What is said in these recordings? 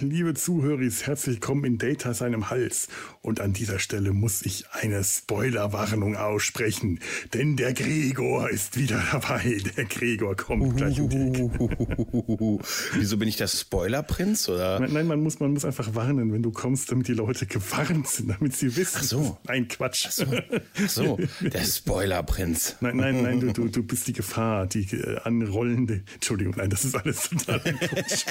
Liebe Zuhörer, herzlich willkommen in Data seinem Hals. Und an dieser Stelle muss ich eine Spoilerwarnung aussprechen, denn der Gregor ist wieder dabei. Der Gregor kommt gleich um die Ecke. Wieso bin ich der Spoilerprinz oder? Nein, nein, man muss, man muss einfach warnen, wenn du kommst, damit die Leute gewarnt sind, damit sie wissen. Ach so. Nein, Quatsch. Ach so, Ach so der Spoilerprinz. Nein, nein, nein, du, du, du bist die Gefahr, die äh, anrollende. Entschuldigung, nein, das ist alles total Quatsch.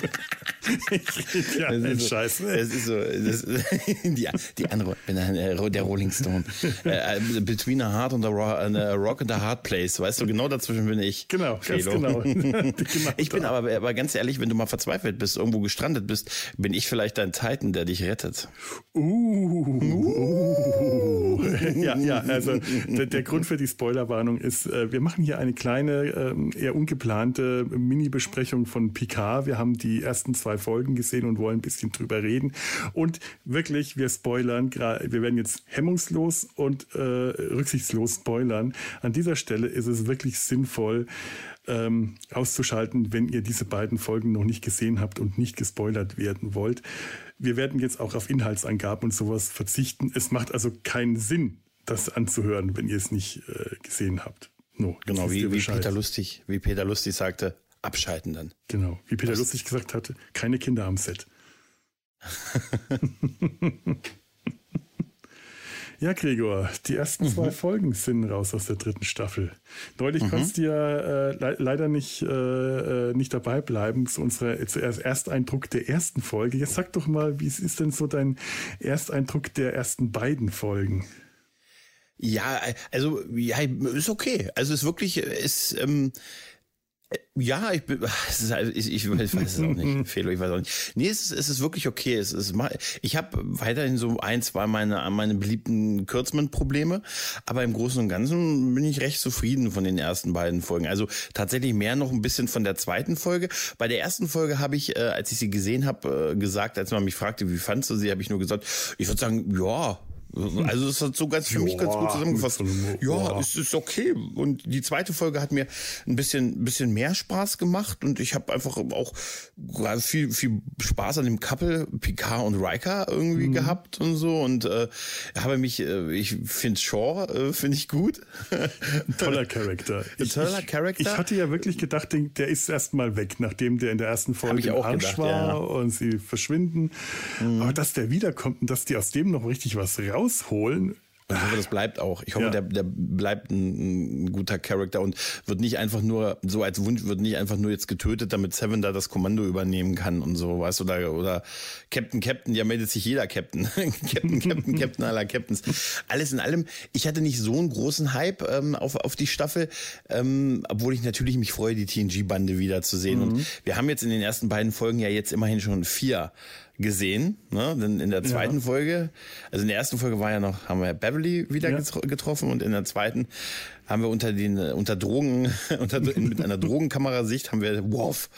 ich ja, ein so, Scheiß. Es ist so, das, die, die andere, äh, der Rolling Stone. Äh, between a heart and a, rock, and a hard place. Weißt du, genau dazwischen bin ich. Genau, ganz Felo. genau. Ich bin aber, aber ganz ehrlich, wenn du mal verzweifelt bist, irgendwo gestrandet bist, bin ich vielleicht dein Titan, der dich rettet. Uh, ja, ja, also der, der Grund für die Spoilerwarnung ist, äh, wir machen hier eine kleine, ähm, eher ungeplante Mini-Besprechung von Picard. Wir haben die ersten zwei Folgen gesehen und wollen ein bisschen drüber reden. Und wirklich, wir spoilern, wir werden jetzt hemmungslos und äh, rücksichtslos spoilern. An dieser Stelle ist es wirklich sinnvoll, ähm, auszuschalten, wenn ihr diese beiden Folgen noch nicht gesehen habt und nicht gespoilert werden wollt. Wir werden jetzt auch auf Inhaltsangaben und sowas verzichten. Es macht also keinen Sinn, das anzuhören, wenn ihr es nicht äh, gesehen habt. No, Genau, wie, wie. Peter Lustig, wie Peter Lustig sagte, abschalten dann. Genau, wie Peter Lustig gesagt hatte, keine Kinder am Set. ja, Gregor, die ersten Mhm. zwei Folgen sind raus aus der dritten Staffel. Neulich konntest du ja äh, le leider nicht, äh, äh, nicht dabei bleiben zu unserer zuerst Ersteindruck der ersten Folge. Jetzt sag doch mal, wie ist denn so dein Ersteindruck der ersten beiden Folgen? Ja, also ja, ist okay. Also ist wirklich, ist ähm, ja, ich, bin- halt- ich, ich weiß es auch nicht, Felo, ich weiß auch nicht. Nee, es ist, es ist wirklich okay. Es ist, ich habe weiterhin so ein, zwei meine, meine beliebten Kürzman-Probleme, aber im Großen und Ganzen bin ich recht zufrieden von den ersten beiden Folgen. Also tatsächlich mehr noch ein bisschen von der zweiten Folge. Bei der ersten Folge habe ich, äh, als ich sie gesehen habe, äh, gesagt, als man mich fragte, wie fandst du sie, habe ich nur gesagt, ich würde sagen, ja, also es hat so ganz für mich ganz gut zusammengefasst. Ja, es ist okay. Und die zweite Folge hat mir ein bisschen, bisschen mehr Spaß gemacht und ich habe einfach auch viel, viel Spaß an dem Couple Picard und Riker irgendwie gehabt und so und äh, habe mich, äh, ich finde Shaw äh, finde ich gut. Toller Charakter. Ich, toller Charakter. Ich hatte ja wirklich gedacht, der ist erstmal weg, nachdem der in der ersten Folge auch Arsch gedacht, war ja. und sie verschwinden. Aber dass der wiederkommt und dass die aus dem noch richtig was rausholen, Und ich hoffe, das bleibt auch. Ich hoffe, Ja. der, der bleibt ein, ein guter Charakter und wird nicht einfach nur, so als Wunsch, wird nicht einfach nur jetzt getötet, damit Seven da das Kommando übernehmen kann und so, weißt du, oder, oder Captain, Captain, ja meldet sich jeder Captain. Captain, Captain, Captain aller Captains. Alles in allem, ich hatte nicht so einen großen Hype ähm, auf, auf die Staffel, ähm, obwohl ich natürlich mich freue, die TNG-Bande wiederzusehen. Und wir haben jetzt in den ersten beiden Folgen ja jetzt immerhin schon vier gesehen, ne? Denn in der zweiten Folge, also in der ersten Folge war ja noch, haben wir Beverly wieder Ja. getro- getroffen und in der zweiten haben wir unter den äh, unter Drogen unter mit einer Drogenkamerasicht haben wir Worf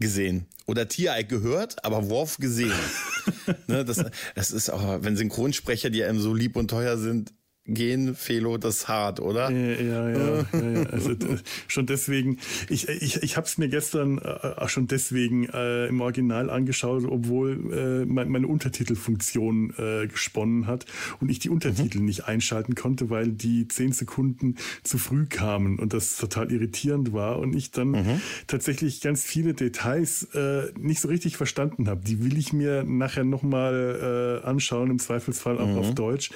gesehen oder Tiereik gehört, aber Worf gesehen. ne, das, das ist auch, wenn Synchronsprecher, die einem so lieb und teuer sind, gehen, Felo, das hart, oder? äh, ja, ja, ja, ja. Also äh, schon deswegen, ich, ich, ich habe es mir gestern äh, auch schon deswegen äh, im Original angeschaut, obwohl äh, mein, meine Untertitelfunktion äh, gesponnen hat und ich die Untertitel nicht einschalten konnte, weil die zehn Sekunden zu früh kamen und das total irritierend war und ich dann tatsächlich ganz viele Details äh, nicht so richtig verstanden habe. Die will ich mir nachher nochmal äh, anschauen, im Zweifelsfall auch auf Deutsch.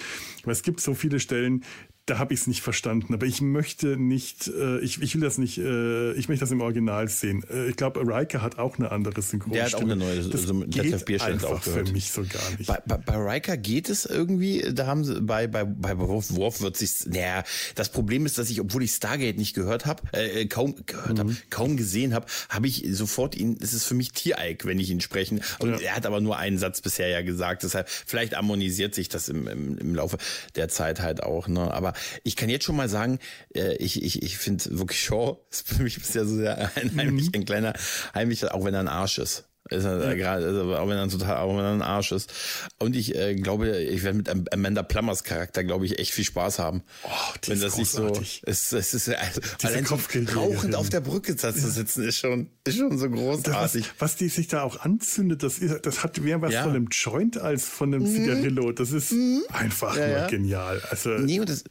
Weil es gibt so viele Stellen, da habe ich es nicht verstanden. Aber ich möchte nicht, äh, ich, ich will das nicht, äh, ich möchte das im Original sehen. Äh, ich glaube, Riker hat auch eine andere Synchronstimme. Der hat auch eine neue, das also Detlef geht einfach für mich so gar nicht. Bei, bei, bei Riker geht es irgendwie, da haben sie, bei, bei, bei Worf, Worf wird sich, naja, das Problem ist, dass ich, obwohl ich Stargate nicht gehört habe, äh, äh, kaum gehört habe, kaum gesehen habe, habe ich sofort ihn, es ist für mich Tiereik, wenn ich ihn sprechen. Und Ja. er hat aber nur einen Satz bisher ja gesagt, deshalb, vielleicht harmonisiert sich das im, im, im Laufe der Zeit halt auch, ne, aber ich kann jetzt schon mal sagen, äh, ich, ich, ich finde wirklich Shaw ist für mich bisher so sehr ein, heimlich, ein kleiner, heimlich, auch wenn er ein Arsch ist. Ist er ja. gerade, also, auch wenn er total, auch wenn er ein Arsch ist. Und ich äh, glaube, ich werde mit Amanda Plummers Charakter, glaube ich, echt viel Spaß haben. Oh, die wenn ist das nicht so, es, es ist also, allein so rauchend auf der Brücke zu sitzen, ist schon, ist schon so großartig. Das, was, was, die sich da auch anzündet, das ist, das hat mehr was ja. von einem Joint als von einem mhm. Zigarillo. Das ist mhm. einfach ja, nur genial. Also, nee, und das,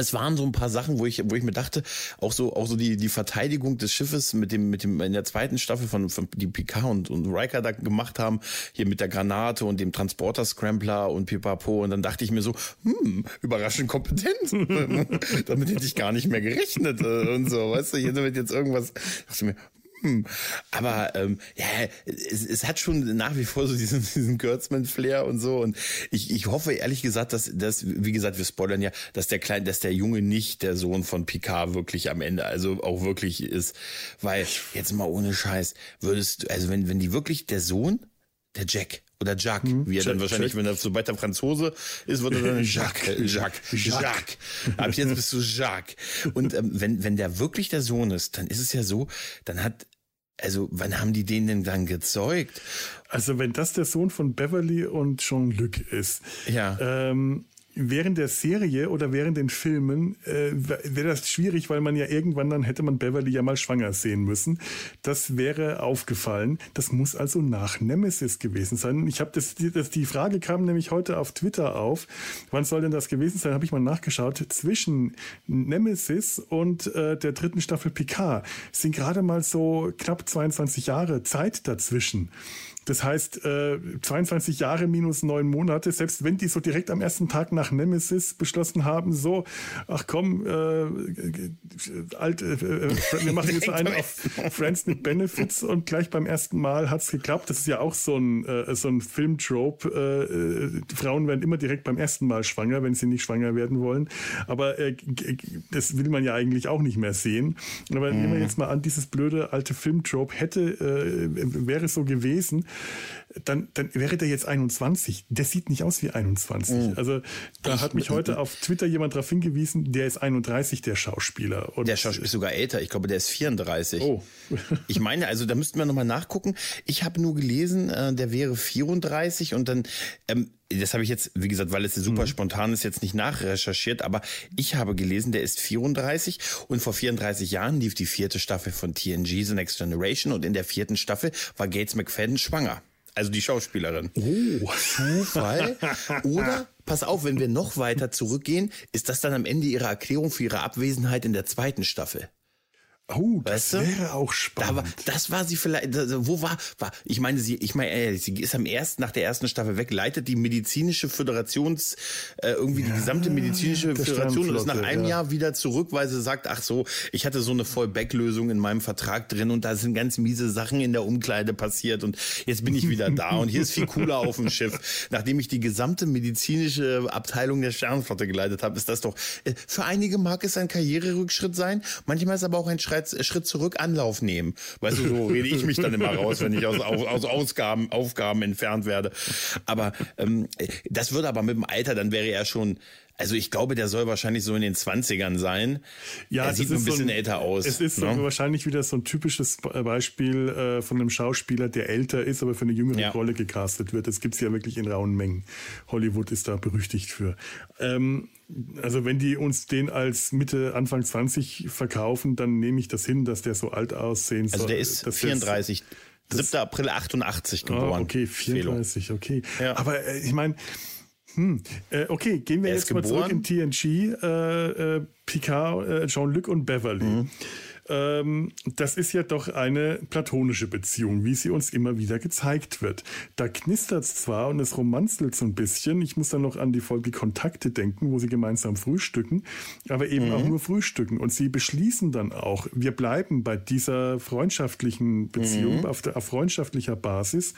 es waren so ein paar Sachen, wo ich, wo ich mir dachte, auch so, auch so die, die Verteidigung des Schiffes mit dem, mit dem, in der zweiten Staffel von, von die Picard und, und Riker da gemacht haben, hier mit der Granate und dem Transporter-Scrambler und Pipapo. Und dann dachte ich mir so, hm, überraschend kompetent. Damit hätte ich gar nicht mehr gerechnet äh, und so, weißt du, hier damit jetzt irgendwas, dachte mir, hm. Aber ähm, ja, es, es hat schon nach wie vor so diesen, diesen Kurtzman-Flair und so. Und ich, ich hoffe ehrlich gesagt, dass, dass, wie gesagt, wir spoilern ja, dass der Kleine, dass der Junge nicht der Sohn von Picard wirklich am Ende, also auch wirklich ist. Weil, jetzt mal ohne Scheiß, würdest du, also wenn, wenn die wirklich der Sohn, der Jack, oder Jacques, hm, wie er Jack, dann wahrscheinlich, Jack. wenn er sobald der Franzose ist, wird er dann Jacques, Jacques, Jacques. Jacques. Ab jetzt bist du Jacques. Und ähm, wenn, wenn der wirklich der Sohn ist, dann ist es ja so, dann hat also, wann haben die den denn dann gezeugt? Also, wenn das der Sohn von Beverly und Jean-Luc ist, ja. Ähm, während der Serie oder während den Filmen äh, wäre das schwierig, weil man ja irgendwann dann hätte man Beverly ja mal schwanger sehen müssen. Das wäre aufgefallen. Das muss also nach Nemesis gewesen sein. Ich habe das, das, die Frage kam nämlich heute auf Twitter auf. Wann soll denn das gewesen sein? Habe ich mal nachgeschaut. Zwischen Nemesis und äh, der dritten Staffel Picard sind gerade mal so knapp 22 Jahre Zeit dazwischen. Das heißt, äh, 22 Jahre minus neun Monate, selbst wenn die so direkt am ersten Tag nach Nemesis beschlossen haben, so, ach komm, äh, alt, äh, äh, wir machen jetzt einen auf Friends mit Benefits und gleich beim ersten Mal hat's geklappt. Das ist ja auch so ein, äh, so ein Filmtrope. Äh, äh, Frauen werden immer direkt beim ersten Mal schwanger, wenn sie nicht schwanger werden wollen. Aber äh, das will man ja eigentlich auch nicht mehr sehen. Aber mhm. nehmen wir jetzt mal an, dieses blöde alte Filmtrope hätte, äh, wäre so gewesen, dann, dann wäre der jetzt 21. Der sieht nicht aus wie 21. Mhm. Also da hat mich heute auf Twitter jemand darauf hingewiesen, der ist 31, der Schauspieler. Und der Schauspieler ist sogar älter. Ich glaube, der ist 34. Oh. ich meine, also da müssten wir nochmal nachgucken. Ich habe nur gelesen, äh, der wäre 34 und dann ähm, das habe ich jetzt, wie gesagt, weil es super mhm. spontan ist, jetzt nicht nachrecherchiert, aber ich habe gelesen, der ist 34 und vor 34 Jahren lief die vierte Staffel von TNG, The Next Generation und in der vierten Staffel war Gates McFadden schwanger. Also die Schauspielerin. Oh. Zufall. Oder, pass auf, wenn wir noch weiter zurückgehen, ist das dann am Ende ihre Erklärung für ihre Abwesenheit in der zweiten Staffel. Oh, das weißt wäre auch spannend. War, das war sie vielleicht, wo war, war, ich meine, sie, ich meine, äh, sie ist am ersten, nach der ersten Staffel weg, leitet die medizinische Föderations, äh, irgendwie ja, die gesamte medizinische Föderation und ist nach einem ja. Jahr wieder zurück, weil sie sagt, ach so, ich hatte so eine Vollback-Lösung in meinem Vertrag drin und da sind ganz miese Sachen in der Umkleide passiert und jetzt bin ich wieder da und hier ist viel cooler auf dem Schiff. Nachdem ich die gesamte medizinische Abteilung der Sternenflotte geleitet habe, ist das doch, äh, für einige mag es ein Karriererückschritt sein, manchmal ist aber auch ein Schritt Schritt, Schritt zurück Anlauf nehmen. Weißt du, so rede ich mich dann immer raus, wenn ich aus, aus Ausgaben, Aufgaben entfernt werde. Aber ähm, das würde aber mit dem Alter, dann wäre er schon, also ich glaube, der soll wahrscheinlich so in den 20ern sein. Ja, er sieht ein bisschen so ein, älter aus. Es ist ne? so wahrscheinlich wieder so ein typisches Beispiel äh, von einem Schauspieler, der älter ist, aber für eine jüngere ja. Rolle gecastet wird. Das gibt's ja wirklich in rauen Mengen. Hollywood ist da berüchtigt für. Ähm, also wenn die uns den als Mitte, Anfang 20 verkaufen, dann nehme ich das hin, dass der so alt aussehen soll. Also der ist 34. 7. April 88 geboren. Ah, okay, 34, okay. Ja. Aber äh, ich meine, hm, äh, okay, gehen wir jetzt mal zurück in TNG. Äh, äh, Picard, äh, Jean-Luc und Beverly. Mhm ähm, das ist ja doch eine platonische Beziehung, wie sie uns immer wieder gezeigt wird. Da knistert es zwar und es romanzelt so ein bisschen. Ich muss dann noch an die Folge Kontakte denken, wo sie gemeinsam frühstücken, aber eben mhm. auch nur frühstücken. Und sie beschließen dann auch, wir bleiben bei dieser freundschaftlichen Beziehung, mhm. auf, der, auf freundschaftlicher Basis.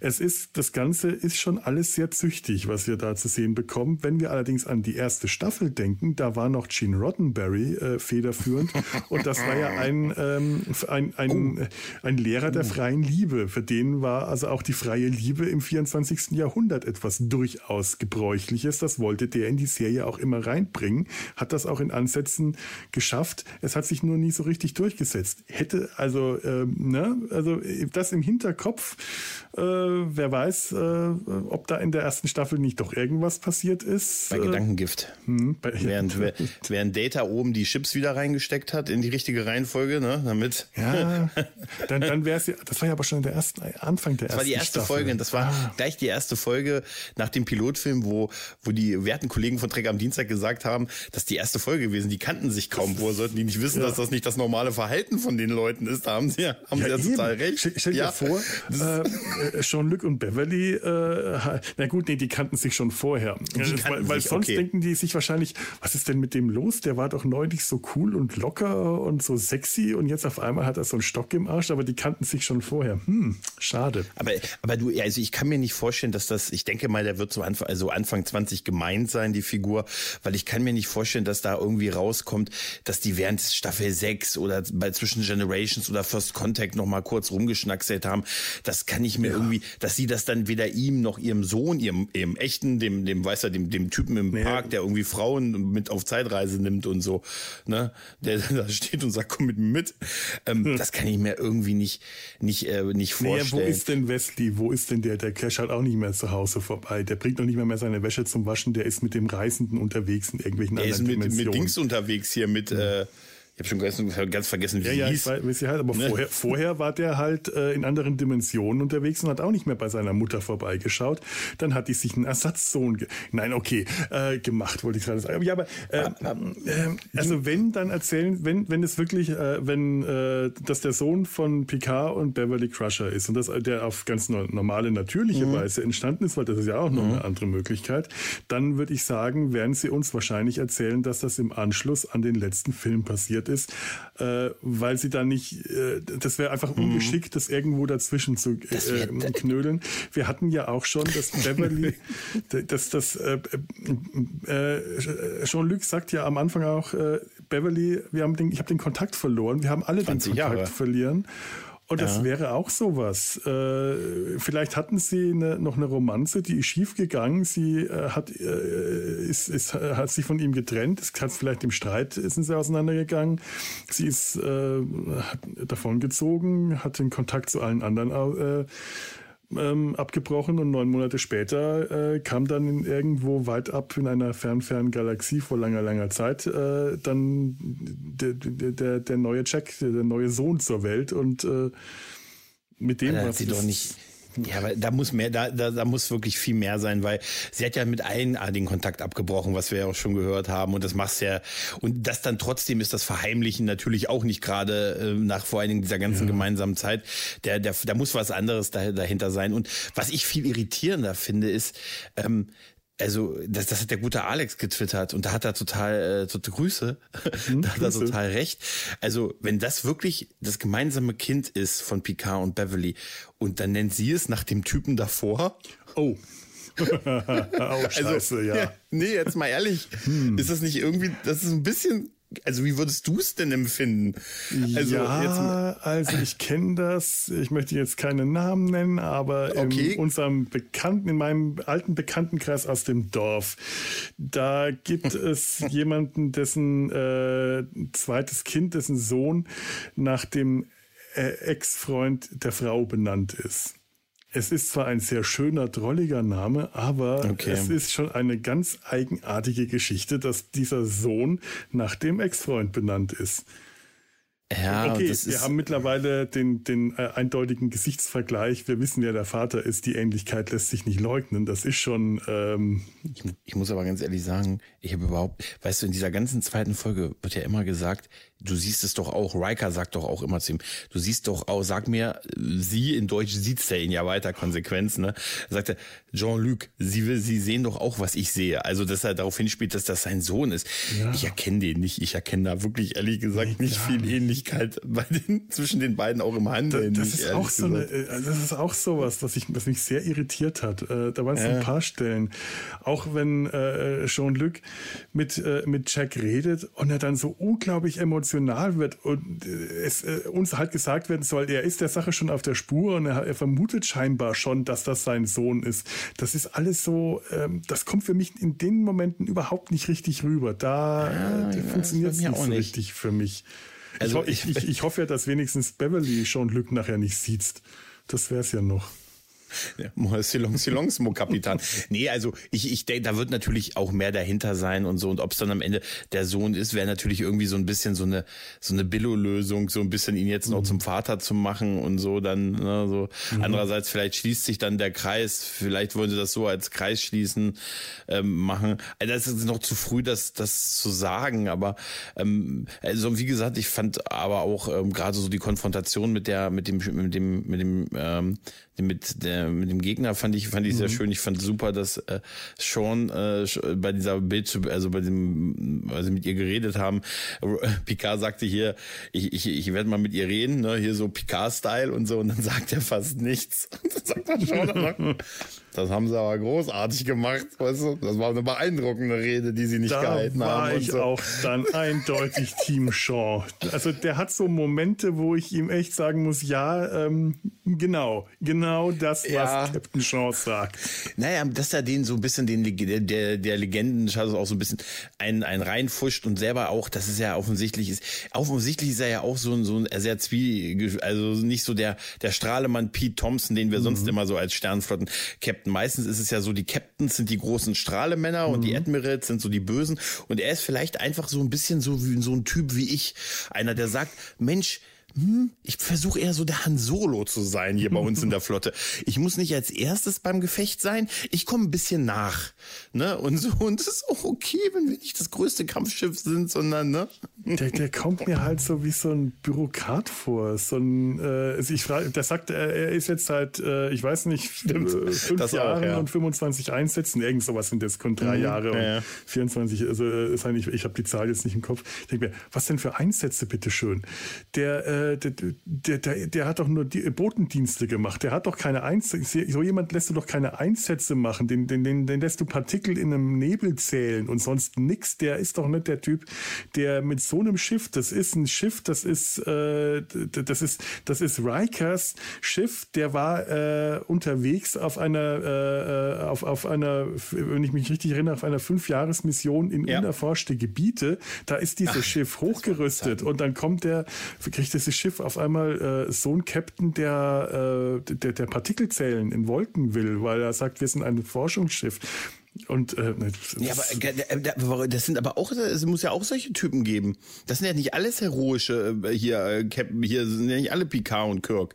Es ist, das Ganze ist schon alles sehr züchtig, was wir da zu sehen bekommen. Wenn wir allerdings an die erste Staffel denken, da war noch Gene Roddenberry äh, federführend und das war ja ja ein, ähm, ein, ein, oh. ein Lehrer der freien Liebe. Für den war also auch die freie Liebe im 24. Jahrhundert etwas durchaus Gebräuchliches. Das wollte der in die Serie auch immer reinbringen. Hat das auch in Ansätzen geschafft. Es hat sich nur nie so richtig durchgesetzt. Hätte also, ähm, ne, also das im Hinterkopf, äh, wer weiß, äh, ob da in der ersten Staffel nicht doch irgendwas passiert ist. Bei Gedankengift. Hm, bei, während, während Data oben die Chips wieder reingesteckt hat in die richtige Reihenfolge, ne, damit. Ja, dann, dann wäre es ja, das war ja aber schon der ersten, Anfang der ersten Das war die erste Staffel. Folge, das war ah. gleich die erste Folge nach dem Pilotfilm, wo, wo die werten Kollegen von Trek am Dienstag gesagt haben, dass die erste Folge gewesen, die kannten sich kaum, woher sollten die nicht wissen, ja. dass das nicht das normale Verhalten von den Leuten ist, da haben sie, haben ja, sie ja total recht. Stell, stell ja. dir vor, äh, Jean-Luc und Beverly, äh, na gut, nee, die kannten sich schon vorher. weil, weil sonst okay. denken die sich wahrscheinlich, was ist denn mit dem los? Der war doch neulich so cool und locker und so sexy und jetzt auf einmal hat er so einen Stock im Arsch, aber die kannten sich schon vorher. Hm, schade. Aber, aber du, also ich kann mir nicht vorstellen, dass das, ich denke mal, der wird so Anfang, also Anfang 20 gemeint sein, die Figur, weil ich kann mir nicht vorstellen, dass da irgendwie rauskommt, dass die während Staffel 6 oder bei zwischen Generations oder First Contact noch mal kurz rumgeschnackselt haben. Das kann ich mir ja. irgendwie, dass sie das dann weder ihm noch ihrem Sohn, ihrem, ihrem echten, dem, dem, weißt du, dem, dem Typen im nee. Park, der irgendwie Frauen mit auf Zeitreise nimmt und so, ne, der da steht und sagt, komm mit mir mit. Ähm, hm. Das kann ich mir irgendwie nicht, nicht, äh, nicht vorstellen. Nee, wo ist denn Wesley? Wo ist denn der? Der Cash halt auch nicht mehr zu Hause vorbei. Der bringt noch nicht mehr, mehr seine Wäsche zum Waschen. Der ist mit dem Reisenden unterwegs in irgendwelchen der anderen ist mit, Dimensionen. mit Dings unterwegs hier mit, ja. äh, ich habe schon ganz, ganz, vergessen, wie ja, hieß. Ja, weiß, halt, aber ne? vorher, vorher war der halt äh, in anderen Dimensionen unterwegs und hat auch nicht mehr bei seiner Mutter vorbeigeschaut. Dann hat die sich einen Ersatzsohn, nein, okay, äh, gemacht, wollte ich gerade sagen. Ja, aber äh, äh, also wenn dann erzählen, wenn wenn es wirklich, äh, wenn äh, dass der Sohn von Picard und Beverly Crusher ist und dass der auf ganz normale, natürliche mhm. Weise entstanden ist, weil das ist ja auch noch mhm. eine andere Möglichkeit, dann würde ich sagen, werden sie uns wahrscheinlich erzählen, dass das im Anschluss an den letzten Film passiert passiert ist, äh, weil sie da nicht, äh, das wäre einfach mhm. ungeschickt, das irgendwo dazwischen zu äh, knödeln. Wir hatten ja auch schon, dass Beverly, dass das, äh, äh, äh, Jean-Luc sagt ja am Anfang auch, äh, Beverly, wir haben den, ich habe den Kontakt verloren, wir haben alle den Kontakt Jahre. verlieren. Und das ja. wäre auch sowas. Äh, vielleicht hatten sie eine, noch eine Romanze, die ist schief gegangen. Sie äh, hat, äh, ist, ist, hat sich von ihm getrennt. Es hat vielleicht im Streit sind sie auseinandergegangen. Sie ist äh, davongezogen, hat den Kontakt zu allen anderen äh, ähm, abgebrochen und neun Monate später äh, kam dann irgendwo weit ab in einer fern, fern Galaxie vor langer, langer Zeit äh, dann der, der, der neue Jack, der neue Sohn zur Welt und äh, mit dem was sie doch nicht ja, aber da muss mehr, da, da, da muss wirklich viel mehr sein, weil sie hat ja mit allen den Kontakt abgebrochen, was wir ja auch schon gehört haben. Und das machst ja, und das dann trotzdem ist das Verheimlichen natürlich auch nicht gerade äh, nach vor allen Dingen dieser ganzen ja. gemeinsamen Zeit. Der, der, da muss was anderes dahinter sein. Und was ich viel irritierender finde, ist, ähm, also das, das hat der gute Alex getwittert und da hat er total äh, total Grüße, hm, da hat er total recht. Also wenn das wirklich das gemeinsame Kind ist von Picard und Beverly und dann nennt sie es nach dem Typen davor. Oh. oh, scheiße, also, ja. ja. Nee, jetzt mal ehrlich, hm. ist das nicht irgendwie, das ist ein bisschen also wie würdest du es denn empfinden? Also, ja, also ich kenne das. Ich möchte jetzt keine Namen nennen, aber okay. in unserem Bekannten, in meinem alten Bekanntenkreis aus dem Dorf, da gibt es jemanden, dessen äh, zweites Kind, dessen Sohn nach dem äh, Ex-Freund der Frau benannt ist. Es ist zwar ein sehr schöner, drolliger Name, aber okay. es ist schon eine ganz eigenartige Geschichte, dass dieser Sohn nach dem Ex-Freund benannt ist. Ja, okay, wir haben mittlerweile den, den äh, eindeutigen Gesichtsvergleich. Wir wissen ja, der Vater ist, die Ähnlichkeit lässt sich nicht leugnen. Das ist schon. Ähm ich, ich muss aber ganz ehrlich sagen, ich habe überhaupt, weißt du, in dieser ganzen zweiten Folge wird ja immer gesagt, du siehst es doch auch, Riker sagt doch auch immer zu ihm, du siehst doch auch, sag mir, sie in Deutsch sieht's der ihn ja weiter Konsequenz, ne? Er sagte, Jean-Luc, sie, sie sehen doch auch, was ich sehe. Also, dass er darauf hinspielt, dass das sein Sohn ist. Ja. Ich erkenne den nicht. Ich erkenne da wirklich, ehrlich gesagt, nicht ja. viel Ähnlichkeit bei den, zwischen den beiden auch im Handeln. Da, das, ist auch so eine, äh, das ist auch sowas, was, ich, was mich sehr irritiert hat. Äh, da waren es ja. ein paar Stellen. Auch wenn äh, Jean-Luc mit, äh, mit Jack redet und er dann so unglaublich emotional emotional wird und es äh, uns halt gesagt werden soll, er ist der Sache schon auf der Spur und er, er vermutet scheinbar schon, dass das sein Sohn ist. Das ist alles so, ähm, das kommt für mich in den Momenten überhaupt nicht richtig rüber. Da Ja, äh, ja, funktioniert es nicht so nicht. richtig für mich. Also ich, ich, ich, ich hoffe ja, dass wenigstens Beverly Jean-Luc nachher nicht sieht. Das wäre es ja noch. Ja, Silong, Silongs, Mo Kapitan. Nee, also ich, ich denke, da wird natürlich auch mehr dahinter sein und so. Und ob es dann am Ende der Sohn ist, wäre natürlich irgendwie so ein bisschen so eine, so eine Billo-Lösung, so ein bisschen ihn jetzt noch zum Vater zu machen und so dann, ne, so. Andererseits vielleicht schließt sich dann der Kreis, vielleicht wollen sie das so als Kreis schließen, ähm, machen. Also das ist noch zu früh, das, das zu sagen, aber, ähm, also wie gesagt, ich fand aber auch ähm, gerade so die Konfrontation mit der, mit dem, mit dem, mit dem, ähm, mit der mit dem Gegner fand ich fand ich sehr schön. Ich fand super, dass äh, Sean äh, bei dieser Bild also bei dem weil sie mit ihr geredet haben. äh, Picard sagte hier, ich ich, ich werde mal mit ihr reden, ne, hier so Picard Style und so und dann sagt er fast nichts. Und dann sagt er Sean, das haben sie aber großartig gemacht, weißt du? Das war eine beeindruckende Rede, die sie nicht Da gehalten war haben ich so. auch dann eindeutig Team Shaw. Also der hat so Momente, wo ich ihm echt sagen muss, ja, ähm, genau, genau das, was Ja. Captain Shaw sagt. Naja, dass er den so ein bisschen, den der, der, der Legenden auch so ein bisschen ein, ein reinfuscht und selber auch, das ist ja offensichtlich ist, offensichtlich ist er ja auch so ein, so ein sehr zwie, also nicht so der, der Strahlemann Pete Thompson, den wir sonst immer so als Sternflotten-Captain. Meistens ist es ja so, die Captains sind die großen Strahlemänner und die Admirals sind so die Bösen und er ist vielleicht einfach so ein bisschen so wie so ein Typ wie ich. Einer, der sagt, Mensch, hm, ich versuche eher so der Han Solo zu sein hier bei uns in der Flotte. Ich muss nicht als erstes beim Gefecht sein, ich komme ein bisschen nach. Ne? Und so, und es ist auch okay, wenn wir nicht das größte Kampfschiff sind, sondern, ne? Der, der kommt mir halt so wie so ein Bürokrat vor. So ein, äh, ich frage, der sagt, er, er ist jetzt seit, äh, ich weiß nicht, äh, fünf Das auch, Jahren ja. und 25 Einsätzen. Irgend sowas sind das, kommt drei Jahre und ja, ja. 24. Also äh, ist eigentlich, ich habe die Zahl jetzt nicht im Kopf. Ich denke mir, was denn für Einsätze, bitteschön? Der, äh, der, der, der, der hat doch nur die Botendienste gemacht. Der hat doch keine Einsätze. So jemand lässt du doch keine Einsätze machen. Den, den, den, den lässt du Partikel in einem Nebel zählen und sonst nix. Der ist doch nicht der Typ, der mit so einem Schiff, das ist ein Schiff, das ist, äh, das ist, das ist Rikers Schiff, der war äh, unterwegs auf einer, äh, auf, auf einer, wenn ich mich richtig erinnere, auf einer Fünfjahresmission in Ja. unerforschte Gebiete. Da ist dieses Schiff hochgerüstet und dann kommt der, kriegt dieses Schiff auf einmal äh, so ein Captain, der, äh, der, der Partikelzellen in Wolken will, weil er sagt, wir sind ein Forschungsschiff. Und äh, das- Ja, aber äh, äh, das sind aber auch, es muss ja auch solche Typen geben. Das sind ja nicht alles heroische äh, hier, hier sind ja nicht alle Picard und Kirk.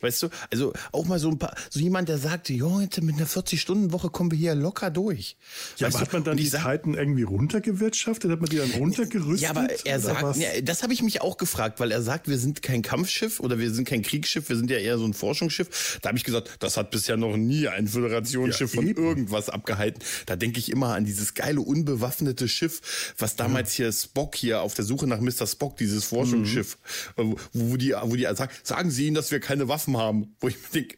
Weißt du? Also auch mal so ein paar, so jemand, der sagt, jo, jetzt mit einer 40-Stunden-Woche kommen wir hier locker durch. ja, Weißt aber du? hat man dann die sag- Zeiten irgendwie runtergewirtschaftet? Hat man die dann runtergerüstet? Ja, aber er sagt, ja, das habe ich mich auch gefragt, weil er sagt, wir sind kein Kampfschiff oder wir sind kein Kriegsschiff, wir sind ja eher so ein Forschungsschiff. Da habe ich gesagt, das hat bisher noch nie ein Föderationsschiff Ja, von irgendwas abgehalten. Da denke ich immer an dieses geile unbewaffnete Schiff, was damals hier Spock hier auf der Suche nach Mr. Spock, dieses Forschungsschiff, äh, wo, die, wo die sagen, sagen Sie ihnen, dass wir keine Waffen haben. Wo ich mir denke,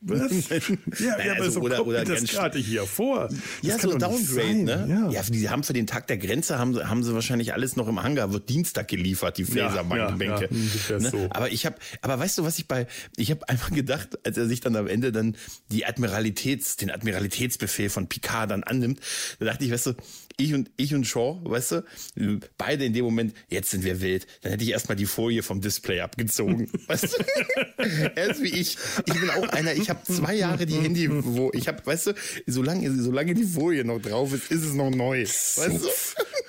Was? Ja, Naja, ja, aber also so oder- oder das gerade hier vor. Das ja, so Downgrade, ne? Ja. Ja, die haben für den Tag der Grenze haben, sie- haben sie wahrscheinlich alles noch im Hangar, wird Dienstag geliefert, die Ja, Phaserbänke. ja, ungefähr ne? so. Aber ich habe, aber weißt du, was ich bei, ich habe einfach gedacht, als er sich dann am Ende dann die Admiralitäts, den Admiralitätsbefehl von Picard dann annimmt, da dachte ich, weißt du, ich und ich und Shaw, weißt du, beide in dem Moment, jetzt sind wir wild. Dann hätte ich erstmal die Folie vom Display abgezogen. weißt du? er ist wie ich. Ich bin auch einer, ich habe zwei Jahre die Handy, wo ich habe, weißt du, solange, solange die Folie noch drauf ist, ist es noch neu. Weißt du?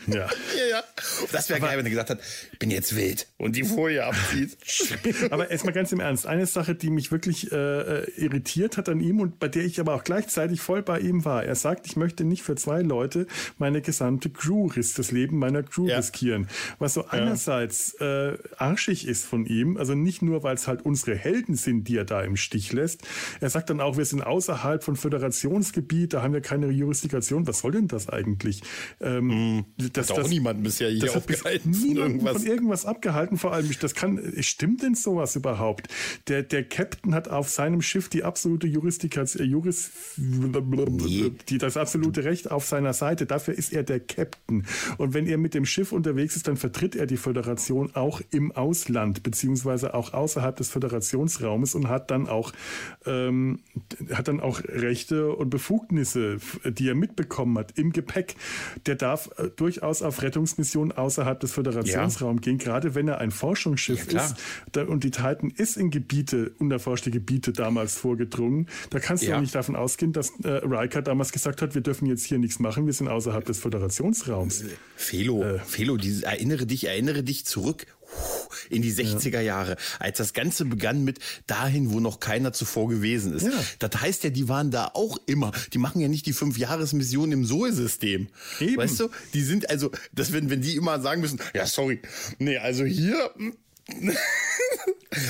Ja. Ja, ja. Das wäre geil, wenn er gesagt hat, bin jetzt wild und die Folie abzieht. Aber erstmal ganz im Ernst, eine Sache, die mich wirklich äh, äh, irritiert hat an ihm und bei der ich aber auch gleichzeitig voll bei ihm war. Er sagt, ich möchte nicht für zwei Leute meine gesamte Crew, ris- das Leben meiner Crew Ja. riskieren. Was so einerseits äh, arschig ist von ihm, also nicht nur, weil es halt unsere Helden sind, die er da im Stich lässt. Er sagt dann auch, wir sind außerhalb von Föderationsgebiet, da haben wir keine Jurisdiktion. Was soll denn das eigentlich? Ähm, das, hat auch niemand bisher hier das aufgehalten. Niemand von irgendwas abgehalten, vor allem, das kann, stimmt denn sowas überhaupt? Der, der Captain hat auf seinem Schiff die absolute Juristikation, äh, Juris, die, das absolute Recht auf seiner Seite. Dafür ist er der Captain. Und wenn er mit dem Schiff unterwegs ist, dann vertritt er die Föderation auch im Ausland, beziehungsweise auch außerhalb des Föderationsraumes und hat dann auch, ähm, hat dann auch Rechte und Befugnisse, die er mitbekommen hat, im Gepäck. Der darf äh, durchaus auf Rettungsmissionen außerhalb des Föderationsraums ja. gehen, gerade wenn er ein Forschungsschiff ja, ist. Da, und die Titan ist in Gebiete, unerforschte Gebiete damals vorgedrungen. Da kannst du ja. nicht davon ausgehen, dass äh, Riker damals gesagt hat, wir dürfen jetzt hier nichts machen, wir sind außerhalb des Föderationsraums. Felo, äh, Felo, erinnere dich, erinnere dich zurück in die 60er Jahre, als das Ganze begann mit dahin, wo noch keiner zuvor gewesen ist. Ja. Das heißt ja, die waren da auch immer. Die machen ja nicht die Fünf-Jahres-Mission im Sol-System. Weißt du? Die sind also, das wenn, wenn die immer sagen müssen, ja, sorry, nee, also hier, hm,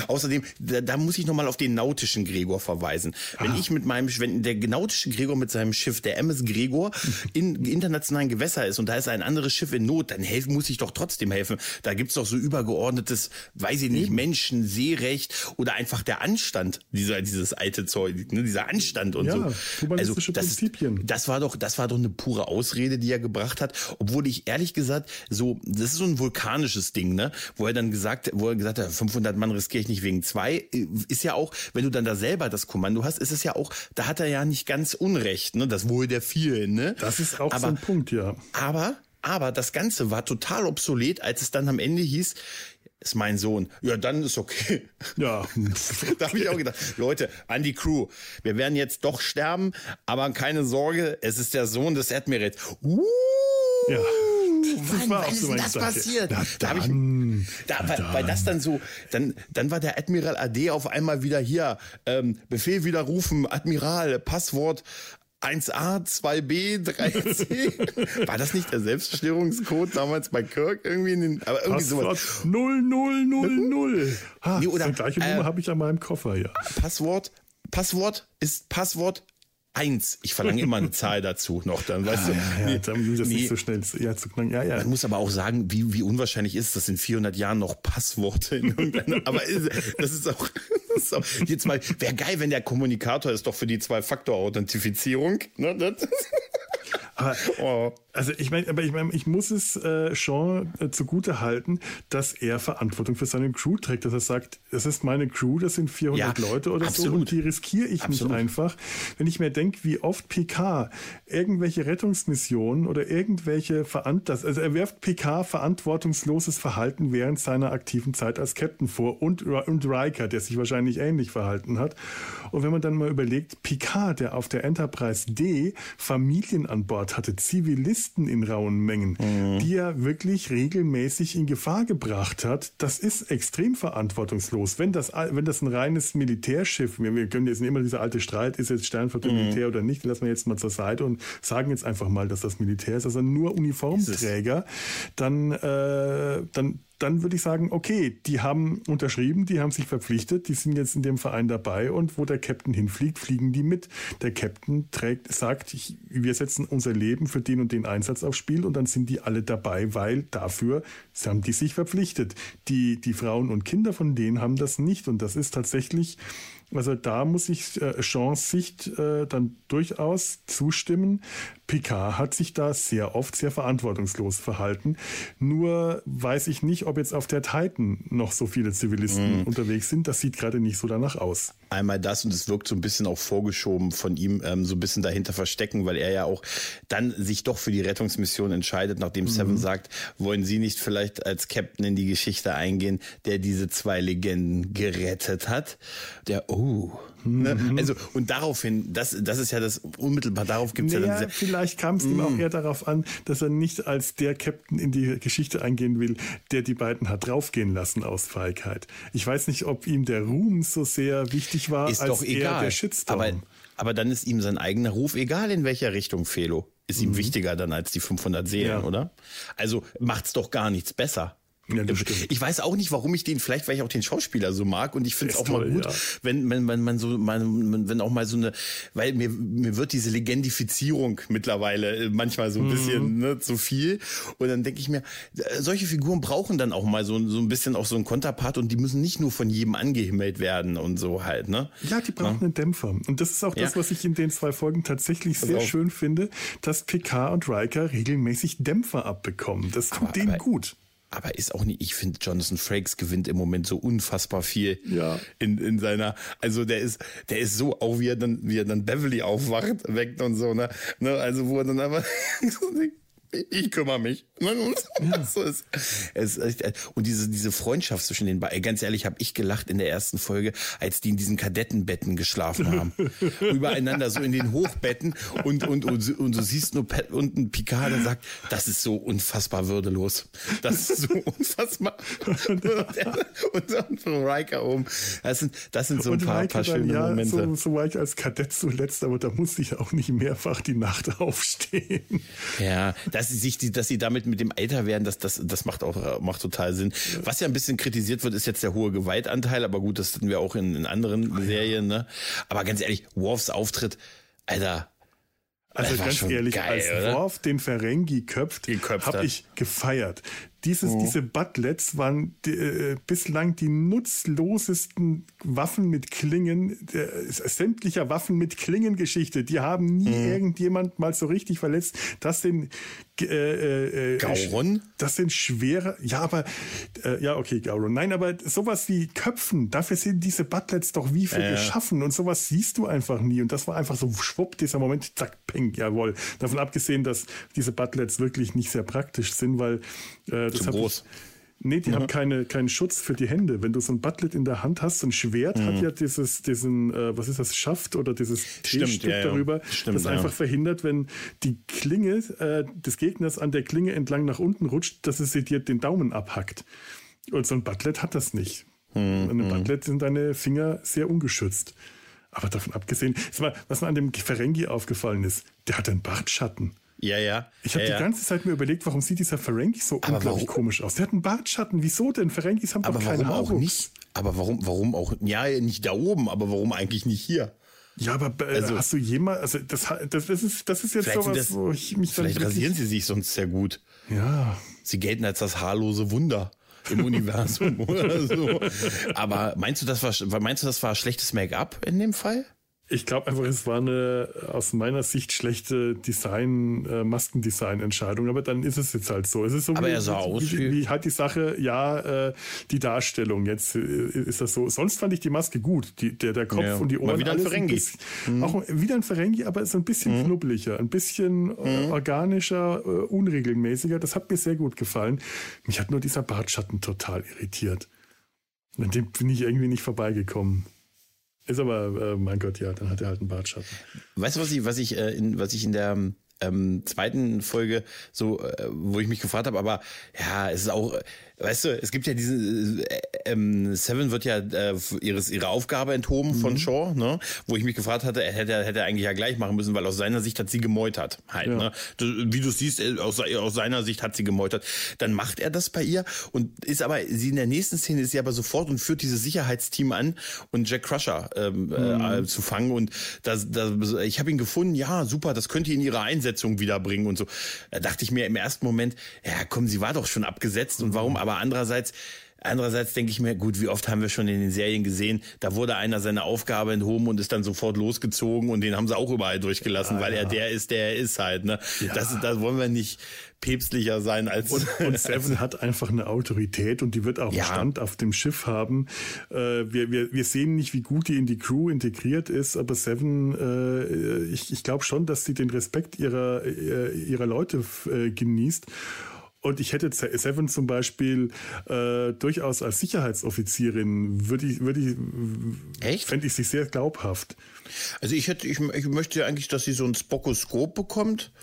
Außerdem, da, da, muss ich nochmal auf den nautischen Gregor verweisen. Wenn ah. ich mit meinem, wenn der nautische Gregor mit seinem Schiff, der MS Gregor, in internationalen Gewässer ist und da ist ein anderes Schiff in Not, dann helfen, muss ich doch trotzdem helfen. Da gibt's doch so übergeordnetes, weiß ich nicht, Menschen, Seerecht oder einfach der Anstand, dieser, dieses alte Zeug, ne, dieser Anstand und ja, so. Also, das, Prinzipien. das war doch, das war doch eine pure Ausrede, die er gebracht hat. Obwohl ich ehrlich gesagt so, das ist so ein vulkanisches Ding, ne, wo er dann gesagt, wo er gesagt hat, 500 Mann riskiere ich nicht wegen zwei, ist ja auch, wenn du dann da selber das Kommando hast, ist es ja auch, da hat er ja nicht ganz Unrecht, ne, das Wohl der vielen, ne. Das ist auch aber, so ein Punkt, ja. Aber, aber das Ganze war total obsolet, als es dann am Ende hieß, ist mein Sohn. Ja, dann ist okay. Ja. da habe ich auch gedacht, Leute, an die Crew, wir werden jetzt doch sterben, aber keine Sorge, es ist der Sohn des Admirals. Uh, ja. Das war wann ist so das Sache. passiert? Na, da ich, da, weil, weil, das dann so, dann, dann war der Admiral AD auf einmal wieder hier, ähm, Befehl widerrufen, Admiral, Passwort 1a, 2b, 3c. War das nicht der Selbststörungscode damals bei Kirk irgendwie in den, aber irgendwie Passwort sowas. 0000. Ha, nee, oder, die gleiche Nummer äh, habe ich an meinem Koffer, ja. Passwort, Passwort ist Passwort eins. Ich verlange immer eine Zahl dazu noch, dann weißt ah, du. Ja, nee, dann das nee. nicht so schnell ja, zu ja, ja. Man muss aber auch sagen, wie, wie unwahrscheinlich ist das in 400 Jahren noch Passworte in irgendeiner, aber das ist auch, das ist auch jetzt mal, wäre geil, wenn der Kommunikator ist doch für die Zwei-Faktor-Authentifizierung, ne? Das, aber, oh. Also ich meine, aber ich meine, ich muss es äh, Sean äh, zugute halten, dass er Verantwortung für seine Crew trägt, dass er sagt, das ist meine Crew, das sind 400 ja, Leute oder absolut. so und die riskiere ich absolut. nicht einfach. Wenn ich mir denke, wie oft PK irgendwelche Rettungsmissionen oder irgendwelche Verantwortung, also er wirft PK verantwortungsloses Verhalten während seiner aktiven Zeit als Captain vor und, und Riker, der sich wahrscheinlich ähnlich verhalten hat. Und wenn man dann mal überlegt, Picard, der auf der Enterprise D Familien an Bord hatte, Zivilisten in rauen Mengen, mhm. die er wirklich regelmäßig in Gefahr gebracht hat, das ist extrem verantwortungslos. Wenn das, wenn das ein reines Militärschiff, wir, wir können jetzt immer dieser alte Streit, ist jetzt Sternflotte mhm. Militär oder nicht, lassen wir jetzt mal zur Seite und sagen jetzt einfach mal, dass das Militär ist, also nur Uniformträger, dann, äh, dann dann würde ich sagen, okay, die haben unterschrieben, die haben sich verpflichtet, die sind jetzt in dem Verein dabei und wo der Captain hinfliegt, fliegen die mit. Der Captain trägt, sagt, ich, wir setzen unser Leben für den und den Einsatz aufs Spiel und dann sind die alle dabei, weil dafür haben die sich verpflichtet. Die, die Frauen und Kinder von denen haben das nicht und das ist tatsächlich also da muss ich äh, Jeans Sicht äh, dann durchaus zustimmen. Picard hat sich da sehr oft sehr verantwortungslos verhalten. Nur weiß ich nicht, ob jetzt auf der Titan noch so viele Zivilisten mm. unterwegs sind. Das sieht gerade nicht so danach aus. Einmal das und es wirkt so ein bisschen auch vorgeschoben von ihm, ähm, so ein bisschen dahinter verstecken, weil er ja auch dann sich doch für die Rettungsmission entscheidet, nachdem mm. Seven sagt, wollen Sie nicht vielleicht als Captain in die Geschichte eingehen, der diese zwei Legenden gerettet hat? Der, oh, Ne? Mhm. Also, und daraufhin, das, das ist ja das unmittelbar, darauf gibt es naja, ja dann Vielleicht kam es ihm auch mhm. eher darauf an, dass er nicht als der Captain in die Geschichte eingehen will, der die beiden hat draufgehen lassen aus Feigheit. Ich weiß nicht, ob ihm der Ruhm so sehr wichtig war, ist als doch egal. der Shitstorm. Aber, aber dann ist ihm sein eigener Ruf egal, in welcher Richtung Felo. Ist ihm mhm. wichtiger dann als die 500 Seelen, ja. oder? Also macht's doch gar nichts besser. Ja, das stimmt. ich weiß auch nicht, warum ich den, vielleicht weil ich auch den Schauspieler so mag und ich finde es auch mal toll, gut, ja. wenn, wenn, wenn man so, man, wenn auch mal so eine, weil mir, mir wird diese Legendifizierung mittlerweile äh, manchmal so ein bisschen ne, zu viel und dann denke ich mir, äh, solche Figuren brauchen dann auch mal so, so ein bisschen auch so einen Konterpart und die müssen nicht nur von jedem angehimmelt werden und so halt, ne? Ja, die brauchen einen Dämpfer. Und das ist auch das, Ja. was ich in den zwei Folgen tatsächlich sehr auf. schön finde, dass Picard und Riker regelmäßig Dämpfer abbekommen. Das tut Aber- denen aber- gut. Aber ist auch nicht, ich finde, Jonathan Frakes gewinnt im Moment so unfassbar viel Ja. in, in seiner, also der ist, der ist so, auch wie er dann, wie er dann Beverly aufwacht, weckt und so, ne, ne also wo er dann aber, ich kümmere mich. Ne? Und, so ist, es, echt- und diese, diese Freundschaft zwischen den beiden, ganz ehrlich, habe ich gelacht in der ersten Folge, als die in diesen Kadettenbetten geschlafen haben. Übereinander, so in den Hochbetten und, und, und, und du siehst nur unten Picard, der sagt, das ist so unfassbar würdelos. Das ist so unfassbar. und, und von Riker oben. Das sind, das sind so ein und paar, paar dann, schöne ja, Momente. so, so war ich als Kadett zuletzt, aber da musste ich auch nicht mehrfach die Nacht aufstehen. Ja, dass sie sich, dass sie damit mit dem Alter werden, das, das, das macht auch äh, macht total Sinn. Was ja ein bisschen kritisiert wird, ist jetzt der hohe Gewaltanteil, aber gut, das hatten wir auch in, in anderen Serien. Ne? Aber ganz ehrlich, Worfs Auftritt, Alter. Also ganz ehrlich, geil, als oder? Worf den Ferengi köpft, habe ich gefeiert. Dieses, Mhm. Diese Butlets waren äh, bislang die nutzlosesten Waffen mit Klingen, der, sämtlicher Waffen mit Klingengeschichte. Die haben nie Mhm. irgendjemand mal so richtig verletzt. Das sind äh, äh, äh, Gauron? Das sind schwere, ja, aber, äh, ja, okay, Gauron. Nein, aber sowas wie Köpfen, dafür sind diese Butlets doch wie für Ja. geschaffen und sowas siehst du einfach nie. Und das war einfach so schwupp, dieser Moment, zack, peng, jawohl. Davon abgesehen, dass diese Butlets wirklich nicht sehr praktisch sind, weil äh, das Zu groß. Ich, Nee, die haben keine, keinen Schutz für die Hände. Wenn du so ein Butlet in der Hand hast, so ein Schwert hat ja dieses, diesen, äh, was ist das, Schaft oder dieses T-Stück ja, darüber, Stimmt, das ja. einfach verhindert, wenn die Klinge äh, des Gegners an der Klinge entlang nach unten rutscht, dass es sie dir den Daumen abhackt. Und so ein Butlet hat das nicht. Hm, An einem Butlet sind deine Finger sehr ungeschützt. Aber davon abgesehen, mal, was mir an dem Ferengi aufgefallen ist, der hat einen Bartschatten. Ja, ja. Ich habe ja, die ganze Zeit mir überlegt, warum sieht dieser Ferengi so Aber unglaublich warum? komisch aus? Der hat einen Bartschatten. Wieso denn? Ferengis haben Aber doch keinen warum auch nicht? Aber warum, warum auch, ja, nicht da oben, aber warum eigentlich nicht hier? Ja, aber äh, Also- hast du jemals, also das, das, das, ist, das ist jetzt sowas, das, wo ich mich vielleicht rasieren sie sich sonst sehr gut. Ja, Sie gelten als das haarlose Wunder im Universum oder so. Aber meinst du, das war, meinst du, das war schlechtes Make-up in dem Fall? Ich glaube einfach, es war eine aus meiner Sicht schlechte Design, äh, Maskendesign-Entscheidung, aber dann ist es jetzt halt so. Es ist so Aber wie, er sah aus wie, wie- wie halt die Sache, ja, äh, die Darstellung. Jetzt äh, ist das so. Sonst fand ich die Maske gut. Die, der, der Kopf Ja. und die Mal Ohren. wieder ein Ferengi. bisschen- Auch wieder ein Ferengi, aber so ein bisschen knubbeliger, ein bisschen äh, organischer, äh, unregelmäßiger. Das hat mir sehr gut gefallen. Mich hat nur dieser Bartschatten total irritiert. An dem bin ich irgendwie nicht vorbeigekommen. Ist aber, äh, mein Gott, ja, dann hat er halt einen Bartschatten. Weißt du, was ich, was ich, äh, in, was ich in der ähm, zweiten Folge so, äh, wo ich mich gefragt habe, aber ja, es ist auch, weißt du, es gibt ja diese, äh, ähm, Seven wird ja äh, ihres, ihre Aufgabe enthoben von Shaw, ne? Wo ich mich gefragt hatte, er hätte, hätte er eigentlich ja gleich machen müssen, weil aus seiner Sicht hat sie gemeutert. Halt, Ja. ne? Du, wie du siehst, äh, aus, aus seiner Sicht hat sie gemeutert. Dann macht er das bei ihr und ist aber, sie in der nächsten Szene ist sie aber sofort und führt dieses Sicherheitsteam an und Jack Crusher ähm, äh, zu fangen. Und das, das, ich habe ihn gefunden, ja, super, das könnte ihn ihre Einsetzung wiederbringen und so. Da dachte ich mir im ersten Moment, ja komm, sie war doch schon abgesetzt und warum? Aber andererseits, Andererseits denke ich mir, gut, wie oft haben wir schon in den Serien gesehen, da wurde einer seine Aufgabe enthoben und ist dann sofort losgezogen und den haben sie auch überall durchgelassen, weil er der ist, der er ist halt. Ne? Das, da wollen wir nicht päpstlicher sein als. Und, und Seven hat einfach eine Autorität und die wird auch Ja. Stand auf dem Schiff haben. Äh, wir, wir, wir sehen nicht, wie gut die in die Crew integriert ist, aber Seven, äh, ich, ich glaube schon, dass sie den Respekt ihrer, äh, ihrer Leute äh, genießt. Und ich hätte Se- Seven zum Beispiel äh, durchaus als Sicherheitsoffizierin, würde ich, würde ich, Echt? fände ich sie sehr glaubhaft. Also ich hätte, ich, ich möchte ja eigentlich, dass sie so ein Spokoskop bekommt.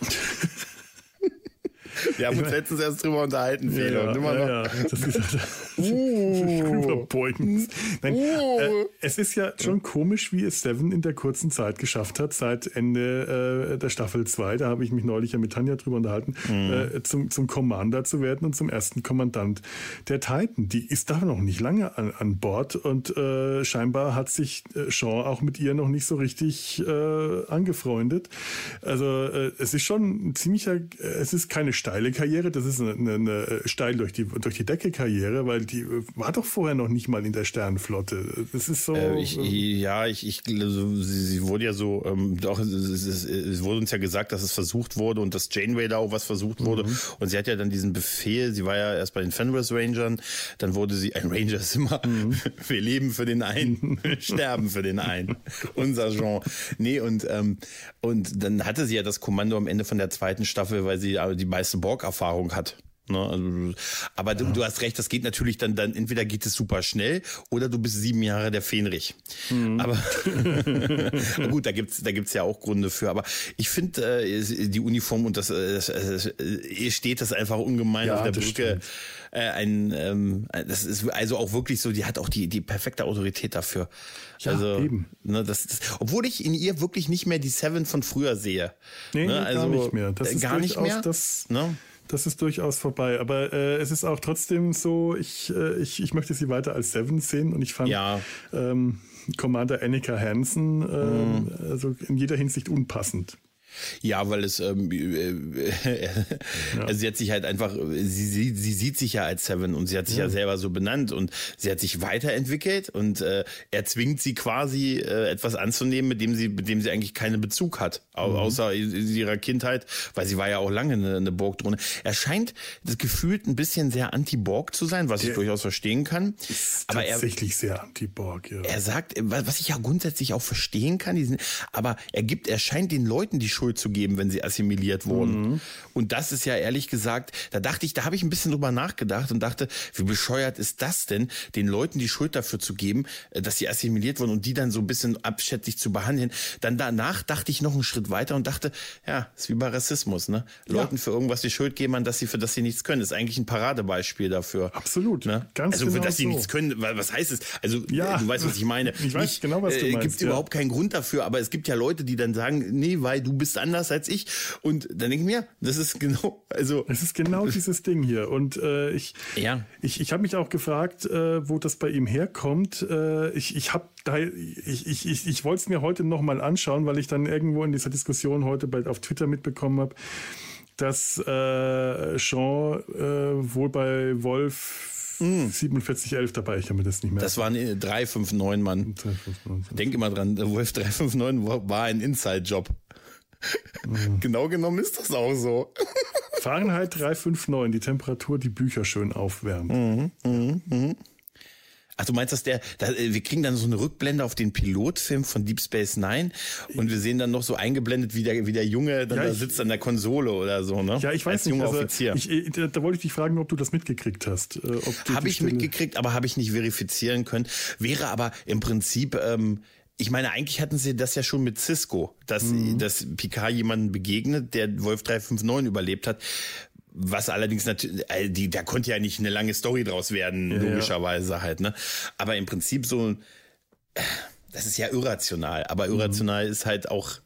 Wir haben uns letztens erst drüber unterhalten, Felo. Ja, ja, ja, das ist rüberbeugen. Nein, äh, es ist ja schon komisch, wie es Seven in der kurzen Zeit geschafft hat, seit Ende äh, der Staffel 2, da habe ich mich neulich ja mit Tanja drüber unterhalten, mhm. äh, zum, zum Commander zu werden und zum ersten Kommandant der Titan. Die ist da noch nicht lange an, an Bord und äh, scheinbar hat sich äh, Sean auch mit ihr noch nicht so richtig äh, angefreundet. Also es ist schon ein ziemlicher, es ist keine steile Karriere, das ist eine, eine, eine steil durch die, durch die Decke Karriere, weil die war doch vorher noch nicht mal in der Sternenflotte. Das ist so. Äh, ich, ja, ich, ich also, sie, sie wurde ja so, ähm, doch, es, es, es, wurde uns ja gesagt, dass es versucht wurde und dass Janeway da auch was versucht wurde. Mhm. Und sie hat ja dann diesen Befehl, sie war ja erst bei den Fenris Rangern, dann wurde sie, ein Ranger ist immer, mhm. wir leben für den einen, sterben für den einen. Unser Jean. Nee, und, ähm, und dann hatte sie ja das Kommando am Ende von der zweiten Staffel, weil sie die meiste Borg-Erfahrung hat. Ne? Also, aber du, du, hast recht, das geht natürlich dann, dann entweder geht es super schnell oder du bist sieben Jahre der Fähnrich. Mhm. Aber gut, da gibt's da gibt's ja auch Gründe für. Aber ich finde äh, die Uniform und das, äh, das äh, steht das einfach ungemein ja, auf der Brücke. Äh, ein, ähm, das ist also auch wirklich so, die hat auch die, die perfekte Autorität dafür. Ja, also, eben. Ne, das, das, obwohl ich in ihr wirklich nicht mehr die Seven von früher sehe. Nee, ne, also, gar nicht mehr. Das ist gar nicht mehr. Das, ne? Das ist durchaus vorbei. Aber äh, es ist auch trotzdem so, ich, äh, ich, ich möchte sie weiter als Seven sehen und ich fand ja. ähm, Commander Annika Hansen äh, mhm. also in jeder Hinsicht unpassend. Ja, weil es, ähm, äh, ja. also sie hat sich halt einfach, sie, sie, sie sieht sich ja als Seven und sie hat sich ja. ja selber so benannt und sie hat sich weiterentwickelt und äh, er zwingt sie quasi äh, etwas anzunehmen, mit dem sie, mit dem sie eigentlich keinen Bezug hat, mhm. außer ihrer Kindheit, weil sie war ja auch lange eine, eine Borg-Drohne. Er scheint das gefühlt ein bisschen sehr anti-Borg zu sein, was Der ich durchaus verstehen kann. Ist aber tatsächlich er, sehr anti-Borg, ja. Er sagt, was ich ja grundsätzlich auch verstehen kann, diesen, aber er gibt, er scheint den Leuten die Schuld zu geben, wenn sie assimiliert wurden. Mhm. Und das ist ja ehrlich gesagt, da dachte ich, da habe ich ein bisschen drüber nachgedacht und dachte, wie bescheuert ist das denn, den Leuten die Schuld dafür zu geben, äh, dass sie assimiliert wurden und die dann so ein bisschen abschätzig zu behandeln. Dann danach dachte ich noch einen Schritt weiter und dachte, ja, ist wie bei Rassismus, ne? Ja. Leuten für irgendwas die Schuld geben, an dass sie für das sie nichts können, ist eigentlich ein Paradebeispiel dafür. Absolut. Ne? Ganz also für genau das sie so. nichts können, was heißt es? Also ja. du weißt, was ich meine. Ich weiß Nicht, genau, was du äh, meinst. Gibt ja. überhaupt keinen Grund dafür, aber es gibt ja Leute, die dann sagen, nee, weil du bist anders als ich. Und dann denke ich mir, das ist genau, also. Es ist genau dieses Ding hier. Und äh, ich, ja. ich, ich habe mich auch gefragt, äh, wo das bei ihm herkommt. Äh, ich ich habe da, ich, ich, ich, ich wollte es mir heute nochmal anschauen, weil ich dann irgendwo in dieser Diskussion heute bald auf Twitter mitbekommen habe, dass äh, Sean äh, wohl bei Wolf 4711 dabei, ich habe mir das nicht mehr. Das waren 359 Mann. 359. Denk immer dran, Wolf 359 war ein Inside-Job. Mhm. genau genommen ist das auch so. Fahrenheit 359, die Temperatur, die Bücher schön aufwärmt. Mhm, mh, mh. Ach, du meinst, dass der, da, wir kriegen dann so eine Rückblende auf den Pilotfilm von Deep Space Nine und wir sehen dann noch so eingeblendet, wie der, wie der Junge dann ja, da sitzt an der Konsole oder so, ne? Ja, ich weiß Als nicht. Also, Offizier. Ich, da, da, wollte ich dich fragen, ob du das mitgekriegt hast. Äh, habe ich Stelle... mitgekriegt, aber habe ich nicht verifizieren können. Wäre aber im Prinzip, ähm, ich meine, eigentlich hatten sie das ja schon mit Cisco, dass, mhm. dass Picard jemanden begegnet, der Wolf 359 überlebt hat. Was allerdings natürlich, äh, die, da konnte ja nicht eine lange Story draus werden, ja, logischerweise ja. halt, ne? Aber im Prinzip so, das ist ja irrational, aber irrational mhm. ist halt auch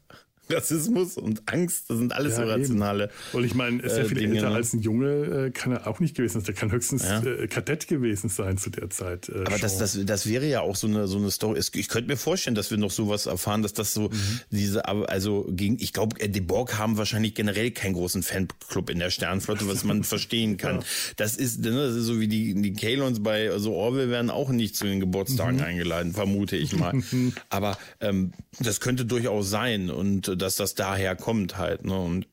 Rassismus und Angst, das sind alles ja, irrationale. Eben. Und ich meine, ist ja viel Dinge, älter ne? als ein Junge, äh, kann er auch nicht gewesen sein. Der kann höchstens ja. äh, Kadett gewesen sein zu der Zeit. Äh, Aber das, das, das wäre ja auch so eine, so eine Story. Ich könnte mir vorstellen, dass wir noch sowas erfahren, dass das so mhm. diese, also gegen, ich glaube, äh, die Borg haben wahrscheinlich generell keinen großen Fanclub in der Sternflotte, was man verstehen kann. Ja. Das ist, ne, das ist so wie die, die Kalons bei also Orwell werden auch nicht zu den Geburtstagen mhm. eingeladen, vermute ich mal. Aber ähm, das könnte durchaus sein und dass das daher kommt halt. Ne? Und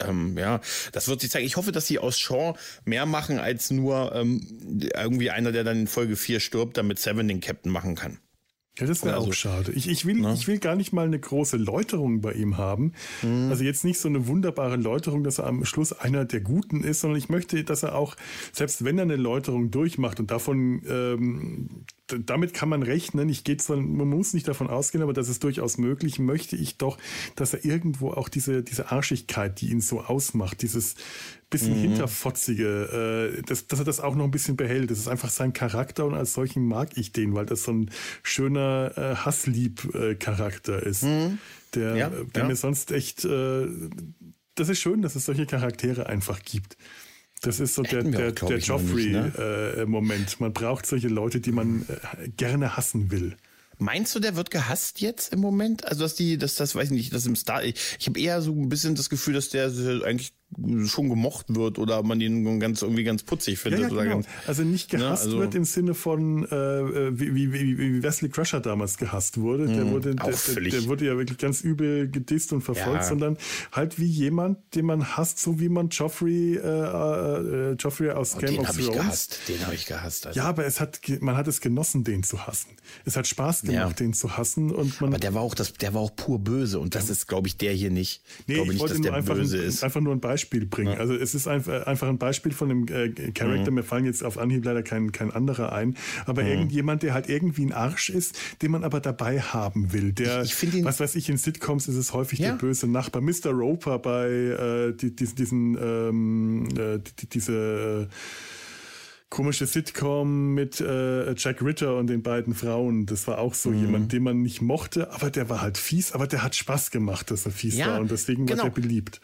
ähm, ja, das wird sich zeigen. Ich hoffe, dass sie aus Shaw mehr machen als nur ähm, irgendwie einer, der dann in Folge 4 stirbt, damit Seven den Captain machen kann. Ja, das wäre also, auch schade. Ich, ich, will, ne? ich will gar nicht mal eine große Läuterung bei ihm haben. Mhm. Also jetzt nicht so eine wunderbare Läuterung, dass er am Schluss einer der Guten ist, sondern ich möchte, dass er auch, selbst wenn er eine Läuterung durchmacht und davon ähm, damit kann man rechnen. Ich gehe zwar, man muss nicht davon ausgehen, aber das ist durchaus möglich. Möchte ich doch, dass er irgendwo auch diese, diese Arschigkeit, die ihn so ausmacht, dieses, bisschen mhm. hinterfotzige, äh, dass, dass er das auch noch ein bisschen behält. Das ist einfach sein Charakter und als solchen mag ich den, weil das so ein schöner äh, Hasslieb-Charakter ist. Mhm. Der, ja, der ja. mir sonst echt, äh, das ist schön, dass es solche Charaktere einfach gibt. Das ist so der, der, der Joffrey-Moment. Ne? Äh, man braucht solche Leute, die man äh, gerne hassen will. Meinst du, der wird gehasst jetzt im Moment? Also, dass die, dass das, weiß ich nicht, dass im Star, ich, ich habe eher so ein bisschen das Gefühl, dass der eigentlich schon gemocht wird oder man ihn ganz irgendwie ganz putzig findet. Ja, ja, genau. ganz, also nicht ne, gehasst ja, also wird im Sinne von äh, wie, wie, wie Wesley Crusher damals gehasst wurde. Der, mhm, wurde der, der, der, wurde ja wirklich ganz übel gedisst und verfolgt, sondern halt wie jemand, den man hasst, so wie man Joffrey, äh, äh, Joffrey aus oh, Game of Thrones. Gehasst. Den habe ich gehasst. Also. Ja, aber es hat, man hat es genossen, den zu hassen. Es hat Spaß gemacht, den zu hassen und man. Aber der war auch das, der war auch pur böse und das ist, glaube ich, der hier nicht. Nee, ich glaube nicht, dass der böse ein, ist. Einfach nur ein Beispiel Beispiel bringen. Ja. Also es ist einfach, einfach ein Beispiel von einem äh, Charakter. Mhm. Mir fallen jetzt auf Anhieb leider kein, kein anderer ein. Aber mhm. irgendjemand, der halt irgendwie ein Arsch ist, den man aber dabei haben will. Der, ich, ich ihn, was weiß ich, in Sitcoms ist es häufig ja. der böse Nachbar. Mr. Roper bei äh, die, diesen, diesen ähm, äh, die, diese äh, komische Sitcom mit äh, Jack Ritter und den beiden Frauen. Das war auch so mhm. jemand, den man nicht mochte, aber der war halt fies, aber der hat Spaß gemacht, dass er fies ja, war und deswegen genau. war der beliebt.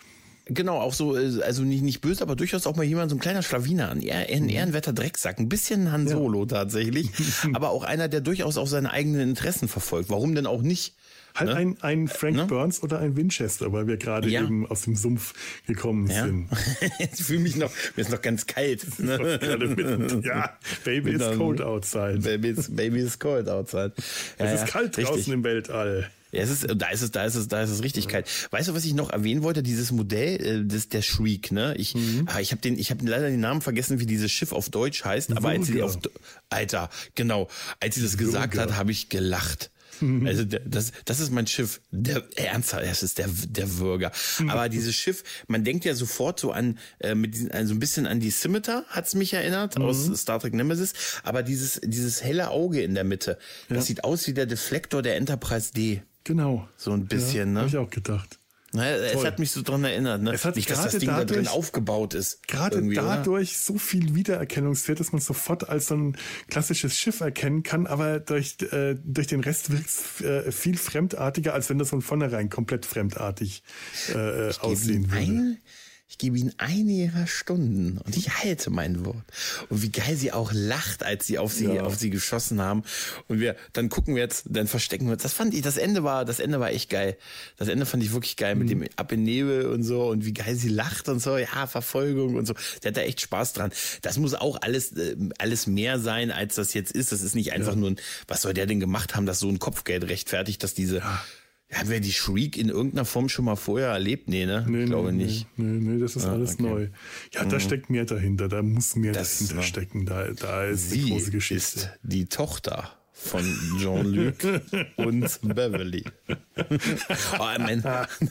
Genau, auch so, äh, also nicht, nicht böse, aber durchaus auch mal jemand, so ein kleiner Schlawiner, ein, ein mhm. Ehrenwetter Drecksack, ein bisschen Han Solo ja. tatsächlich, aber auch einer, der durchaus auch seine eigenen Interessen verfolgt. Warum denn auch nicht? Halt ne? ein, ein Frank ne? Burns oder ein Winchester, weil wir gerade ja. eben aus dem Sumpf gekommen ja. sind. ich fühle mich noch, mir ist noch ganz kalt. Ne? mit, ja, Baby is cold outside. Baby is, baby is cold outside. Es ist kalt draußen richtig. im Weltall. Ja, es ist, da ist es, da ist es, da ist es richtig kalt. Weißt du, was ich noch erwähnen wollte? Dieses Modell, äh, das, der Shriek, ne? Ich, mhm. ah, ich habe den, ich habe leider den Namen vergessen, wie dieses Schiff auf Deutsch heißt. Aber als sie auf, Alter, genau, als sie das gesagt hat, habe ich gelacht. Mhm. Also das, das ist mein Schiff. Der ernsthaft, das ist der der Würger. Mhm. Aber dieses Schiff, man denkt ja sofort so an äh, mit diesen, also ein bisschen an die Scimitar hat's mich erinnert mhm. aus Star Trek Nemesis. Aber dieses dieses helle Auge in der Mitte, ja. das sieht aus wie der Deflektor der Enterprise D. Genau. So ein bisschen, ja, ne? Habe ich auch gedacht. Naja, es hat mich so dran erinnert, ne? Es hat Nicht, dass das Ding dadurch, da drin aufgebaut ist. Gerade dadurch oder? so viel Wiedererkennungswert, dass man sofort als so ein klassisches Schiff erkennen kann, aber durch, äh, durch den Rest wirkt es äh, viel fremdartiger, als wenn das von vornherein komplett fremdartig äh, aussehen würde. Eine, ich gebe ihnen eine ihrer Stunden und ich halte mein Wort. Und wie geil sie auch lacht, als sie auf sie, ja. auf sie geschossen haben. Und wir, dann gucken wir jetzt, dann verstecken wir uns. Das fand ich, das Ende war, das Ende war echt geil. Das Ende fand ich wirklich geil mhm. mit dem Ab in Nebel und so und wie geil sie lacht und so. Ja, Verfolgung und so. Der hat da echt Spaß dran. Das muss auch alles, äh, alles mehr sein, als das jetzt ist. Das ist nicht einfach ja. nur ein, was soll der denn gemacht haben, dass so ein Kopfgeld rechtfertigt, dass diese, ja haben wir die Shriek in irgendeiner Form schon mal vorher erlebt? Nee, ne? Nee, ich glaube nee, nicht. Nee, nee, das ist ah, alles okay. neu. Ja, da mhm. steckt mehr dahinter, da muss mehr das dahinter stecken. Da, da ist Sie die große Geschichte. ist die Tochter von Jean-Luc und Beverly. oh, man,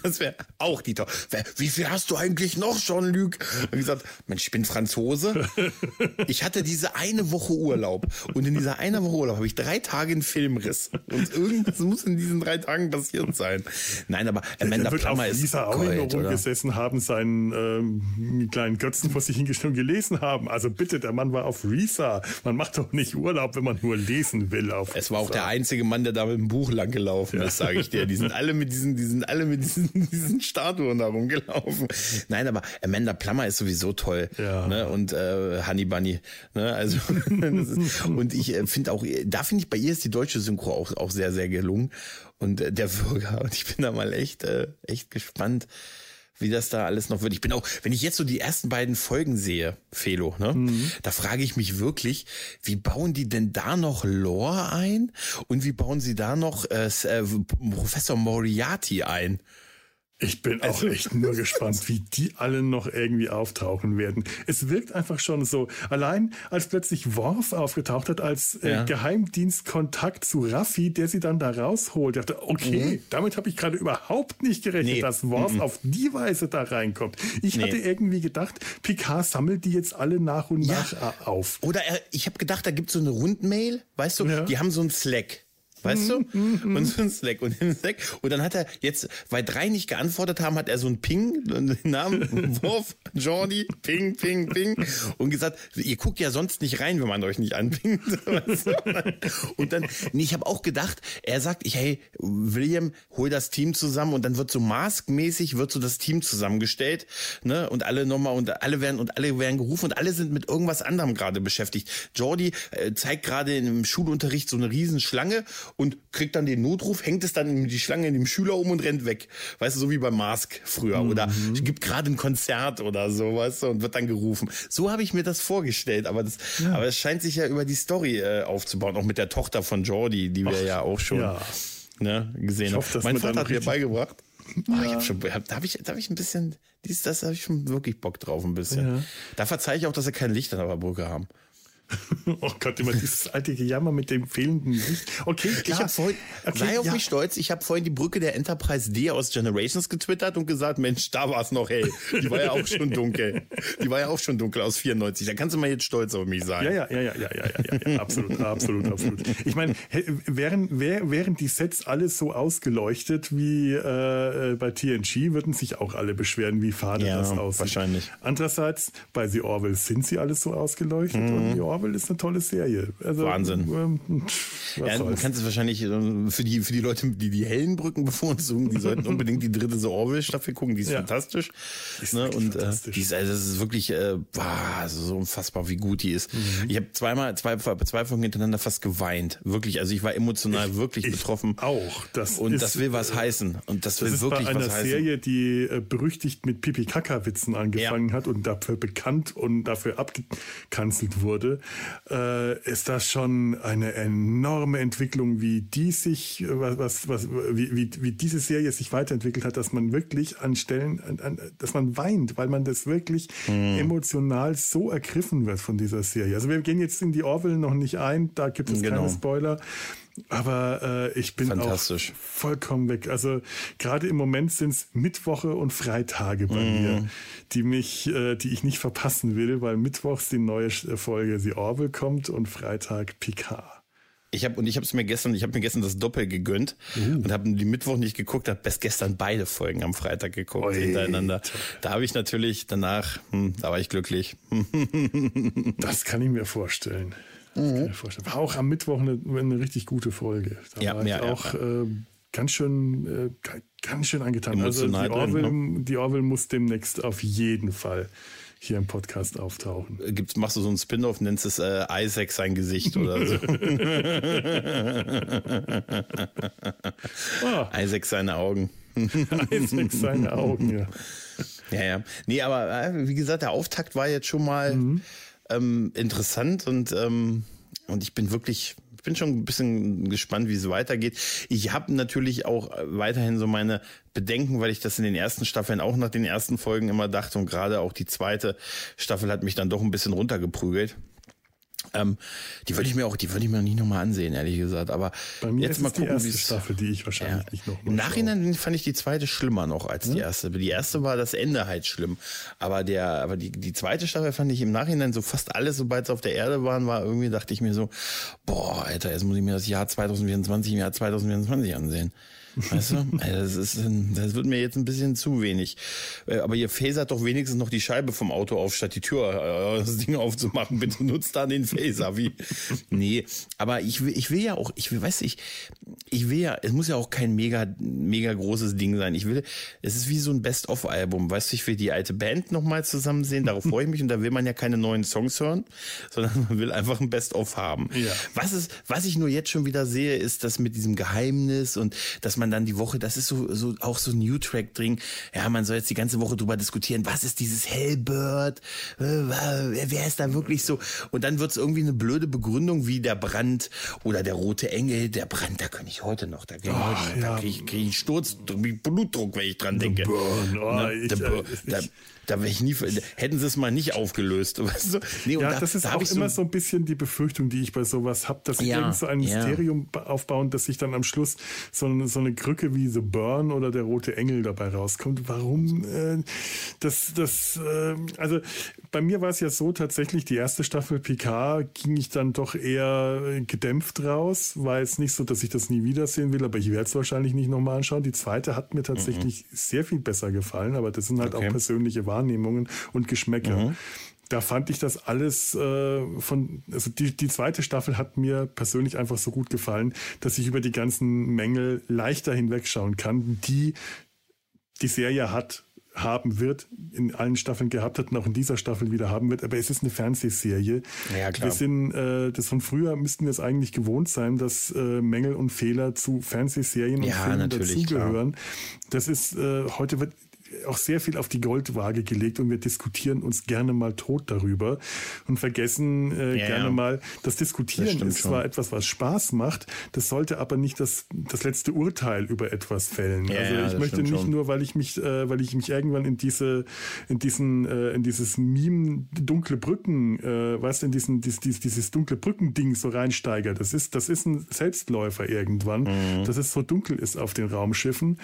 das wäre auch die Tochter. Wie viel hast du eigentlich noch, Jean-Luc? Und gesagt, Mensch, ich bin Franzose. Ich hatte diese eine Woche Urlaub. Und in dieser eine Woche Urlaub habe ich drei Tage einen Filmriss. Und irgendwas muss in diesen drei Tagen passiert sein. Nein, aber Amanda wird Plummer ist Lisa auch nur rumgesessen haben, seinen ähm, kleinen Götzen vor sich hingestellt und gelesen haben. Also bitte, der Mann war auf Risa. Man macht doch nicht Urlaub, wenn man nur lesen will auf. Es war auch der einzige Mann, der da mit dem Buch lang gelaufen ist, sage ich dir. Die sind alle mit diesen, die sind alle mit diesen, diesen Statuen da rumgelaufen. Nein, aber Amanda Plummer ist sowieso toll. Ja. Ne? Und äh, Honey Bunny. Ne? Also ist, und ich äh, finde auch, da finde ich bei ihr ist die deutsche Synchro auch, auch sehr, sehr gelungen. Und äh, der Bürger. Und ich bin da mal echt, äh, echt gespannt wie das da alles noch wird. Ich bin auch, wenn ich jetzt so die ersten beiden Folgen sehe, Felo, ne, mhm. da frage ich mich wirklich, wie bauen die denn da noch Lore ein und wie bauen sie da noch äh, äh Professor Moriarty ein? Ich bin auch also, echt nur gespannt, wie die alle noch irgendwie auftauchen werden. Es wirkt einfach schon so. Allein als plötzlich Worf aufgetaucht hat als äh, ja. Geheimdienstkontakt zu Raffi, der sie dann da rausholt. Ich dachte, okay, mhm. damit habe ich gerade überhaupt nicht gerechnet, nee. dass Worf mhm. auf die Weise da reinkommt. Ich nee. hatte irgendwie gedacht, Picard sammelt die jetzt alle nach und ja. nach auf. Oder er, ich habe gedacht, da gibt es so eine Rundmail, weißt du, ja. die haben so ein Slack weißt du? Und so ein Slack und ein Slack. Und dann hat er jetzt, weil drei nicht geantwortet haben, hat er so ein Ping, den Namen, Wurf, Jordi, Ping, Ping, Ping. Und gesagt, ihr guckt ja sonst nicht rein, wenn man euch nicht anpingt. Und dann, nee, ich habe auch gedacht, er sagt, ich, hey, William, hol das Team zusammen und dann wird so maskmäßig wird so das Team zusammengestellt, ne? Und alle nochmal und alle werden und alle werden gerufen und alle sind mit irgendwas anderem gerade beschäftigt. Jordi äh, zeigt gerade im Schulunterricht so eine Riesenschlange und kriegt dann den Notruf, hängt es dann in die Schlange in dem Schüler um und rennt weg. Weißt du, so wie bei Mask früher. Mhm. Oder gibt gerade ein Konzert oder so, weißt du, und wird dann gerufen. So habe ich mir das vorgestellt, aber das, ja. aber es scheint sich ja über die Story äh, aufzubauen, auch mit der Tochter von Jordi, die wir Ach, ja auch schon ja. Ne, gesehen haben. Mein Vater hat mir beigebracht. Ja. Oh, ich hab schon, hab, da habe ich, da hab ich ein bisschen, dies, das habe ich schon wirklich Bock drauf, ein bisschen. Ja. Da verzeihe ich auch, dass sie kein Licht an der Brücke haben. Oh Gott, immer dieses alte Gejammer mit dem fehlenden Licht. Okay, klar. Ich habe vorhin, okay, sei auf ja. mich stolz, ich habe vorhin die Brücke der Enterprise D aus Generations getwittert und gesagt, Mensch, da war es noch hell. Die war ja auch schon dunkel. Die war ja auch schon dunkel aus 94. Da kannst du mal jetzt stolz auf mich sein. Ja, ja, ja, ja, ja, ja, ja, ja absolut, absolut, absolut. Ich meine, wären, wären die Sets alles so ausgeleuchtet wie äh, bei TNG, würden sich auch alle beschweren, wie fade ja, das aussieht. wahrscheinlich. Andererseits, bei The Orville sind sie alles so ausgeleuchtet mhm. und The Orville Orwell ist eine tolle Serie. Also, Wahnsinn. Ähm, ja, du kannst es wahrscheinlich ähm, für die, für die Leute, die die hellen Brücken bevorzugen, die sollten unbedingt die dritte The Orwell-Staffel gucken. Die ist ja. fantastisch. Ist ne? Und fantastisch. Äh, die ist, also, das ist wirklich äh, boah, also so unfassbar, wie gut die ist. Mhm. Ich habe zweimal, zwei, zwei Folgen hintereinander fast geweint. Wirklich. Also ich war emotional ich, wirklich ich betroffen. Auch. Das und ist, das will was äh, heißen. Und das, das will wirklich was heißen. Das ist Serie, die äh, berüchtigt mit Pipi-Kaka-Witzen angefangen ja. hat und dafür bekannt und dafür abgekanzelt wurde äh, ist das schon eine enorme Entwicklung, wie die sich, was, was, was wie, wie, wie diese Serie sich weiterentwickelt hat, dass man wirklich an Stellen, an, an, dass man weint, weil man das wirklich mhm. emotional so ergriffen wird von dieser Serie. Also wir gehen jetzt in die Orville noch nicht ein, da gibt es genau. keine Spoiler. Aber äh, ich bin auch vollkommen weg. Also gerade im Moment sind es Mittwoche und Freitage bei mm. mir, die mich, äh, die ich nicht verpassen will, weil Mittwochs die neue Folge The Orville kommt und Freitag Picard. Ich habe und ich habe es mir gestern, ich habe mir gestern das Doppel gegönnt uh. und habe die Mittwoch nicht geguckt, habe bis gestern beide Folgen am Freitag geguckt Oi. hintereinander. Da habe ich natürlich danach, hm, da war ich glücklich. das kann ich mir vorstellen. Mhm. War auch am Mittwoch eine, eine richtig gute Folge. Da ja, war ich ja, auch ja. Äh, ganz schön, äh, ganz schön angetan. Emotional also die Orville, drin, ne? die Orville muss demnächst auf jeden Fall hier im Podcast auftauchen. Äh, gibt's, machst du so ein Spin-off, nennst es äh, Isaac sein Gesicht oder so. oh. Isaac seine Augen. Isaac seine Augen, ja. Ja, ja. Nee, aber äh, wie gesagt, der Auftakt war jetzt schon mal mhm ähm, interessant und, ähm, und ich bin wirklich, ich bin schon ein bisschen gespannt, wie es weitergeht. Ich habe natürlich auch weiterhin so meine Bedenken, weil ich das in den ersten Staffeln auch nach den ersten Folgen immer dachte und gerade auch die zweite Staffel hat mich dann doch ein bisschen runtergeprügelt. Ähm, die würde ich mir auch, die würde ich mir nicht nochmal ansehen, ehrlich gesagt. Aber Bei mir jetzt ist mal gucken, die erste Staffel, die ich wahrscheinlich ja, nicht noch. Im Nachhinein schaue. fand ich die zweite schlimmer noch als hm? die erste. Die erste war das Ende halt schlimm. Aber der, aber die, die zweite Staffel fand ich im Nachhinein so fast alles, sobald sie auf der Erde waren, war irgendwie, dachte ich mir so, boah, Alter, jetzt muss ich mir das Jahr 2024 im Jahr 2024 ansehen. Weißt du? Das, ist, das wird mir jetzt ein bisschen zu wenig. Äh, aber ihr phasert doch wenigstens noch die Scheibe vom Auto auf, statt die Tür, äh, das Ding aufzumachen. Bitte nutzt da den Phaser. Wie? Nee, aber ich will, ich will ja auch, ich will, weiß ich, ich will ja, es muss ja auch kein mega, mega großes Ding sein. Ich will, es ist wie so ein Best-of-Album. Weißt du, ich will die alte Band nochmal zusammen sehen, darauf freue ich mich und da will man ja keine neuen Songs hören, sondern man will einfach ein Best-of haben. Ja. Was ist, was ich nur jetzt schon wieder sehe, ist das mit diesem Geheimnis und dass man man dann die Woche, das ist so, so auch so New Track drin. Ja, man soll jetzt die ganze Woche drüber diskutieren, was ist dieses Hellbird? Äh, wer ist da wirklich so? Und dann wird es irgendwie eine blöde Begründung wie der Brand oder der rote Engel. Der Brand, da kann ich heute noch, da, oh, heute, ja. kriege ich, krieg ich Sturz, Blutdruck, wenn ich dran denke. Burn, oh, Na, ich, der, äh, der, da wäre ich nie, hätten sie es mal nicht aufgelöst. Weißt du? nee, ja, da, das ist da auch immer so, ein bisschen die Befürchtung, die ich bei sowas habe, dass sie ja, irgend so ein Mysterium ja. aufbauen, dass sich dann am Schluss so eine, so eine Krücke wie The Burn oder der Rote Engel dabei rauskommt. Warum? Äh, das, das, äh, also bei mir war es ja so tatsächlich, die erste Staffel PK ging ich dann doch eher gedämpft raus. War jetzt nicht so, dass ich das nie wiedersehen will, aber ich werde es wahrscheinlich nicht nochmal anschauen. Die zweite hat mir tatsächlich mhm. sehr viel besser gefallen, aber das sind halt okay. auch persönliche Wahrnehmungen und Geschmäcker. Mhm da fand ich das alles äh, von, also die, die zweite Staffel hat mir persönlich einfach so gut gefallen, dass ich über die ganzen Mängel leichter hinwegschauen kann, die die Serie hat haben wird, in allen Staffeln gehabt hat und auch in dieser Staffel wieder haben wird. Aber es ist eine Fernsehserie. Ja, klar. Wir sind, äh, das von früher müssten wir es eigentlich gewohnt sein, dass äh, Mängel und Fehler zu Fernsehserien und ja, Filmen dazugehören. Das ist, äh, heute wird auch sehr viel auf die Goldwaage gelegt und wir diskutieren uns gerne mal tot darüber und vergessen äh, ja, gerne ja. mal, das Diskutieren das ist schon. zwar etwas, was Spaß macht, das sollte aber nicht das, das letzte Urteil über etwas fällen. Ja, also ich möchte nicht schon. nur, weil ich mich, äh, weil ich mich irgendwann in diese, in diesen, äh, in dieses Meme dunkle Brücken, äh, weißt in diesen, dies, dies, dieses dunkle Brücken-Ding so reinsteigere. Das ist, das ist ein Selbstläufer irgendwann, mhm. dass es so dunkel ist auf den Raumschiffen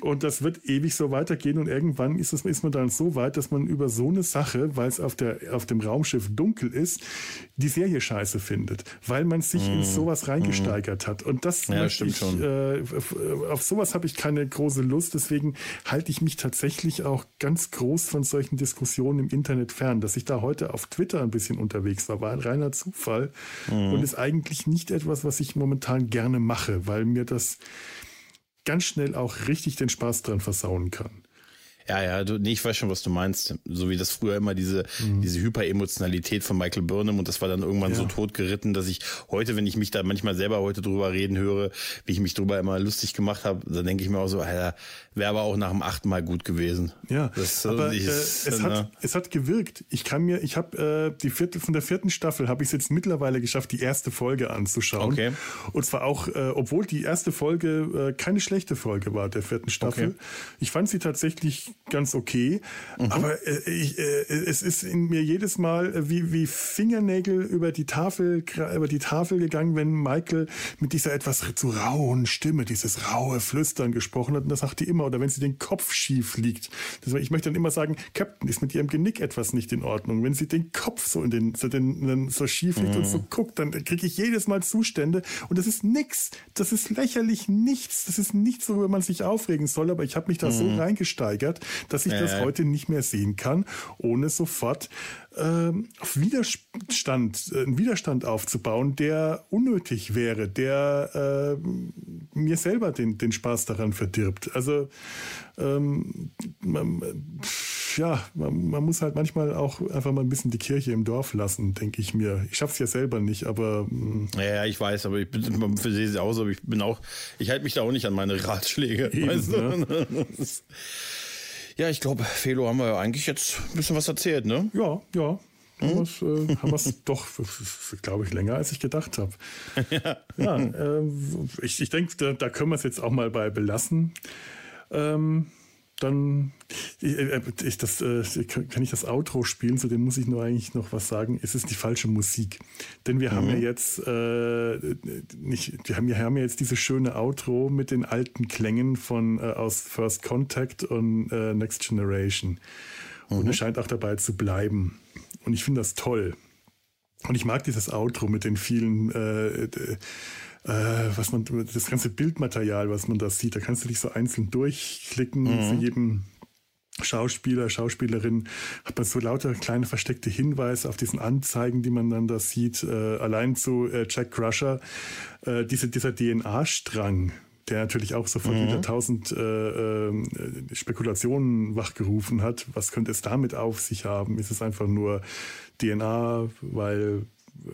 und das wird ewig so weitergehen und irgendwann ist, es, ist man dann so weit, dass man über so eine Sache, weil es auf, der, auf dem Raumschiff dunkel ist, die Serie scheiße findet, weil man sich mm. in mhm. sowas reingesteigert mm. hat. Und das ja, möchte ich, äh, auf sowas habe ich keine große Lust, deswegen halte ich mich tatsächlich auch ganz groß von solchen Diskussionen im Internet fern. Dass ich da heute auf Twitter ein bisschen unterwegs war, war ein reiner Zufall mm. und ist eigentlich nicht etwas, was ich momentan gerne mache, weil mir das ganz schnell auch richtig den Spaß dran versauen kann. Ja, ja, du, nee, ich weiß schon, was du meinst. So wie das früher immer diese, mhm. diese Hyperemotionalität von Michael Burnham und das war dann irgendwann ja. so totgeritten, dass ich heute, wenn ich mich da manchmal selber heute drüber reden höre, wie ich mich drüber immer lustig gemacht habe, dann denke ich mir auch so, Alter, wäre aber auch nach dem achten Mal gut gewesen. Ja, das, aber ich, äh, es, äh, hat, es hat gewirkt. Ich kann mir, ich habe äh, die vierte, von der vierten Staffel habe ich es jetzt mittlerweile geschafft, die erste Folge anzuschauen. Okay. Und zwar auch, äh, obwohl die erste Folge äh, keine schlechte Folge war, der vierten Staffel. Okay. Ich fand sie tatsächlich ganz okay. Mhm. Aber äh, ich, äh, es ist in mir jedes Mal äh, wie, wie Fingernägel über die Tafel, über die Tafel gegangen, wenn Michael mit dieser etwas zu rauen Stimme, dieses raue Flüstern gesprochen hat. Und das sagt die immer. Oder wenn sie den Kopf schief liegt. Das, ich möchte dann immer sagen, Captain, ist mit ihrem Genick etwas nicht in Ordnung. Wenn sie den Kopf so in den, so, den, so schief liegt mhm. und so mhm. guckt, dann kriege ich jedes Mal Zustände. Und das ist nix. Das ist lächerlich nichts. Das ist nichts, worüber man sich aufregen soll. Aber ich habe mich da mhm. so reingesteigert, dass ich äh. das heute nicht mehr sehen kann, ohne sofort äh, auf Widerstand, äh, einen Widerstand aufzubauen, der unnötig wäre, der äh, mir selber den, den Spaß daran verdirbt. Also ähm, man, ja, man, man, muss halt manchmal auch einfach mal ein bisschen die Kirche im Dorf lassen, denke ich mir. Ich schaffe es ja selber nicht, aber. Hm. Ja, ja, ich weiß, aber ich bin, für sie aus, aber ich bin auch, ich halte mich da auch nicht an meine Ratschläge. Eben, weißt du? ne? Ja, ich glaube, Felo haben wir ja eigentlich jetzt ein bisschen was erzählt, ne? Ja, ja. Hm? Haben wir es äh, doch, glaube ich, länger als ich gedacht habe. ja, ja äh, ich, ich denke, da, da, können wir es jetzt auch mal bei belassen. Ähm, dann ich, äh, ich, das, äh, kann ich das Outro spielen, zu dem muss ich nur eigentlich noch was sagen. Es ist die falsche Musik. Denn wir mhm. haben ja jetzt äh, nicht, wir haben ja, haben ja jetzt diese schöne Outro mit den alten Klängen von äh, aus First Contact und äh, Next Generation. Mhm. Und es scheint auch dabei zu bleiben. Und ich finde das toll. Und ich mag dieses Outro mit den vielen äh, äh, was man, das ganze Bildmaterial, was man da sieht, da kannst du dich so einzeln durchklicken mhm. zu jedem Schauspieler, Schauspielerin hat man so lauter kleine versteckte Hinweise auf diesen Anzeigen, die man dann da sieht. Äh, allein zu äh, Jack Crusher, äh, diese, dieser DNA-Strang, der natürlich auch sofort mhm. wieder tausend äh, äh, Spekulationen wachgerufen hat. Was könnte es damit auf sich haben? Ist es einfach nur DNA, weil äh,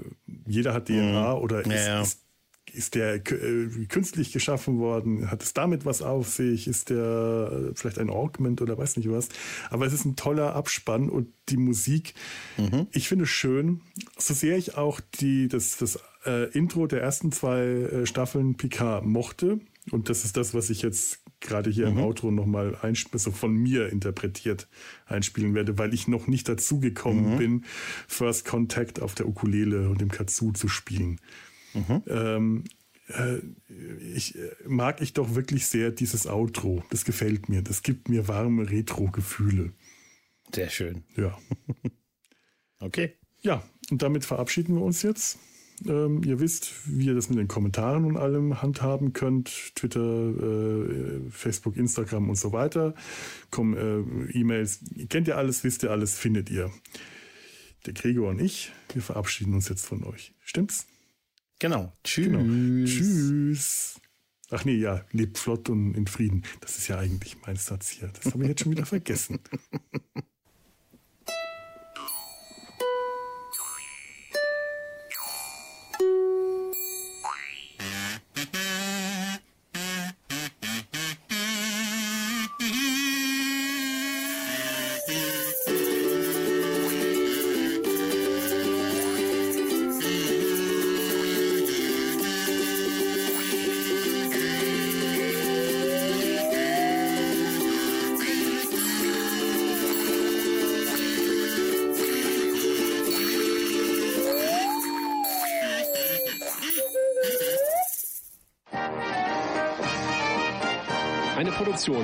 jeder hat DNA mhm. oder ist, ja, ja. ist ist der äh, künstlich geschaffen worden? Hat es damit was auf sich? Ist der äh, vielleicht ein Augment oder weiß nicht was? Aber es ist ein toller Abspann und die Musik, mhm. ich finde es schön. So sehr ich auch die, das, das äh, Intro der ersten zwei äh, Staffeln Picard mochte, und das ist das, was ich jetzt gerade hier mhm. im Outro nochmal also von mir interpretiert einspielen werde, weil ich noch nicht dazu gekommen mhm. bin, First Contact auf der Ukulele und dem Katsu zu spielen. Mhm. Ähm, äh, ich, äh, mag ich doch wirklich sehr dieses Outro. Das gefällt mir. Das gibt mir warme Retro-Gefühle. Sehr schön. Ja. Okay. Ja, und damit verabschieden wir uns jetzt. Ähm, ihr wisst, wie ihr das mit den Kommentaren und allem handhaben könnt. Twitter, äh, Facebook, Instagram und so weiter. Komm, äh, E-Mails, kennt ihr alles, wisst ihr alles, findet ihr. Der Gregor und ich, wir verabschieden uns jetzt von euch. Stimmt's? Genau. Tschüss. Genau. Tschüss. Ach nee, ja, lebt flott und in Frieden. Das ist ja eigentlich mein Satz hier. Das habe ich jetzt schon wieder vergessen.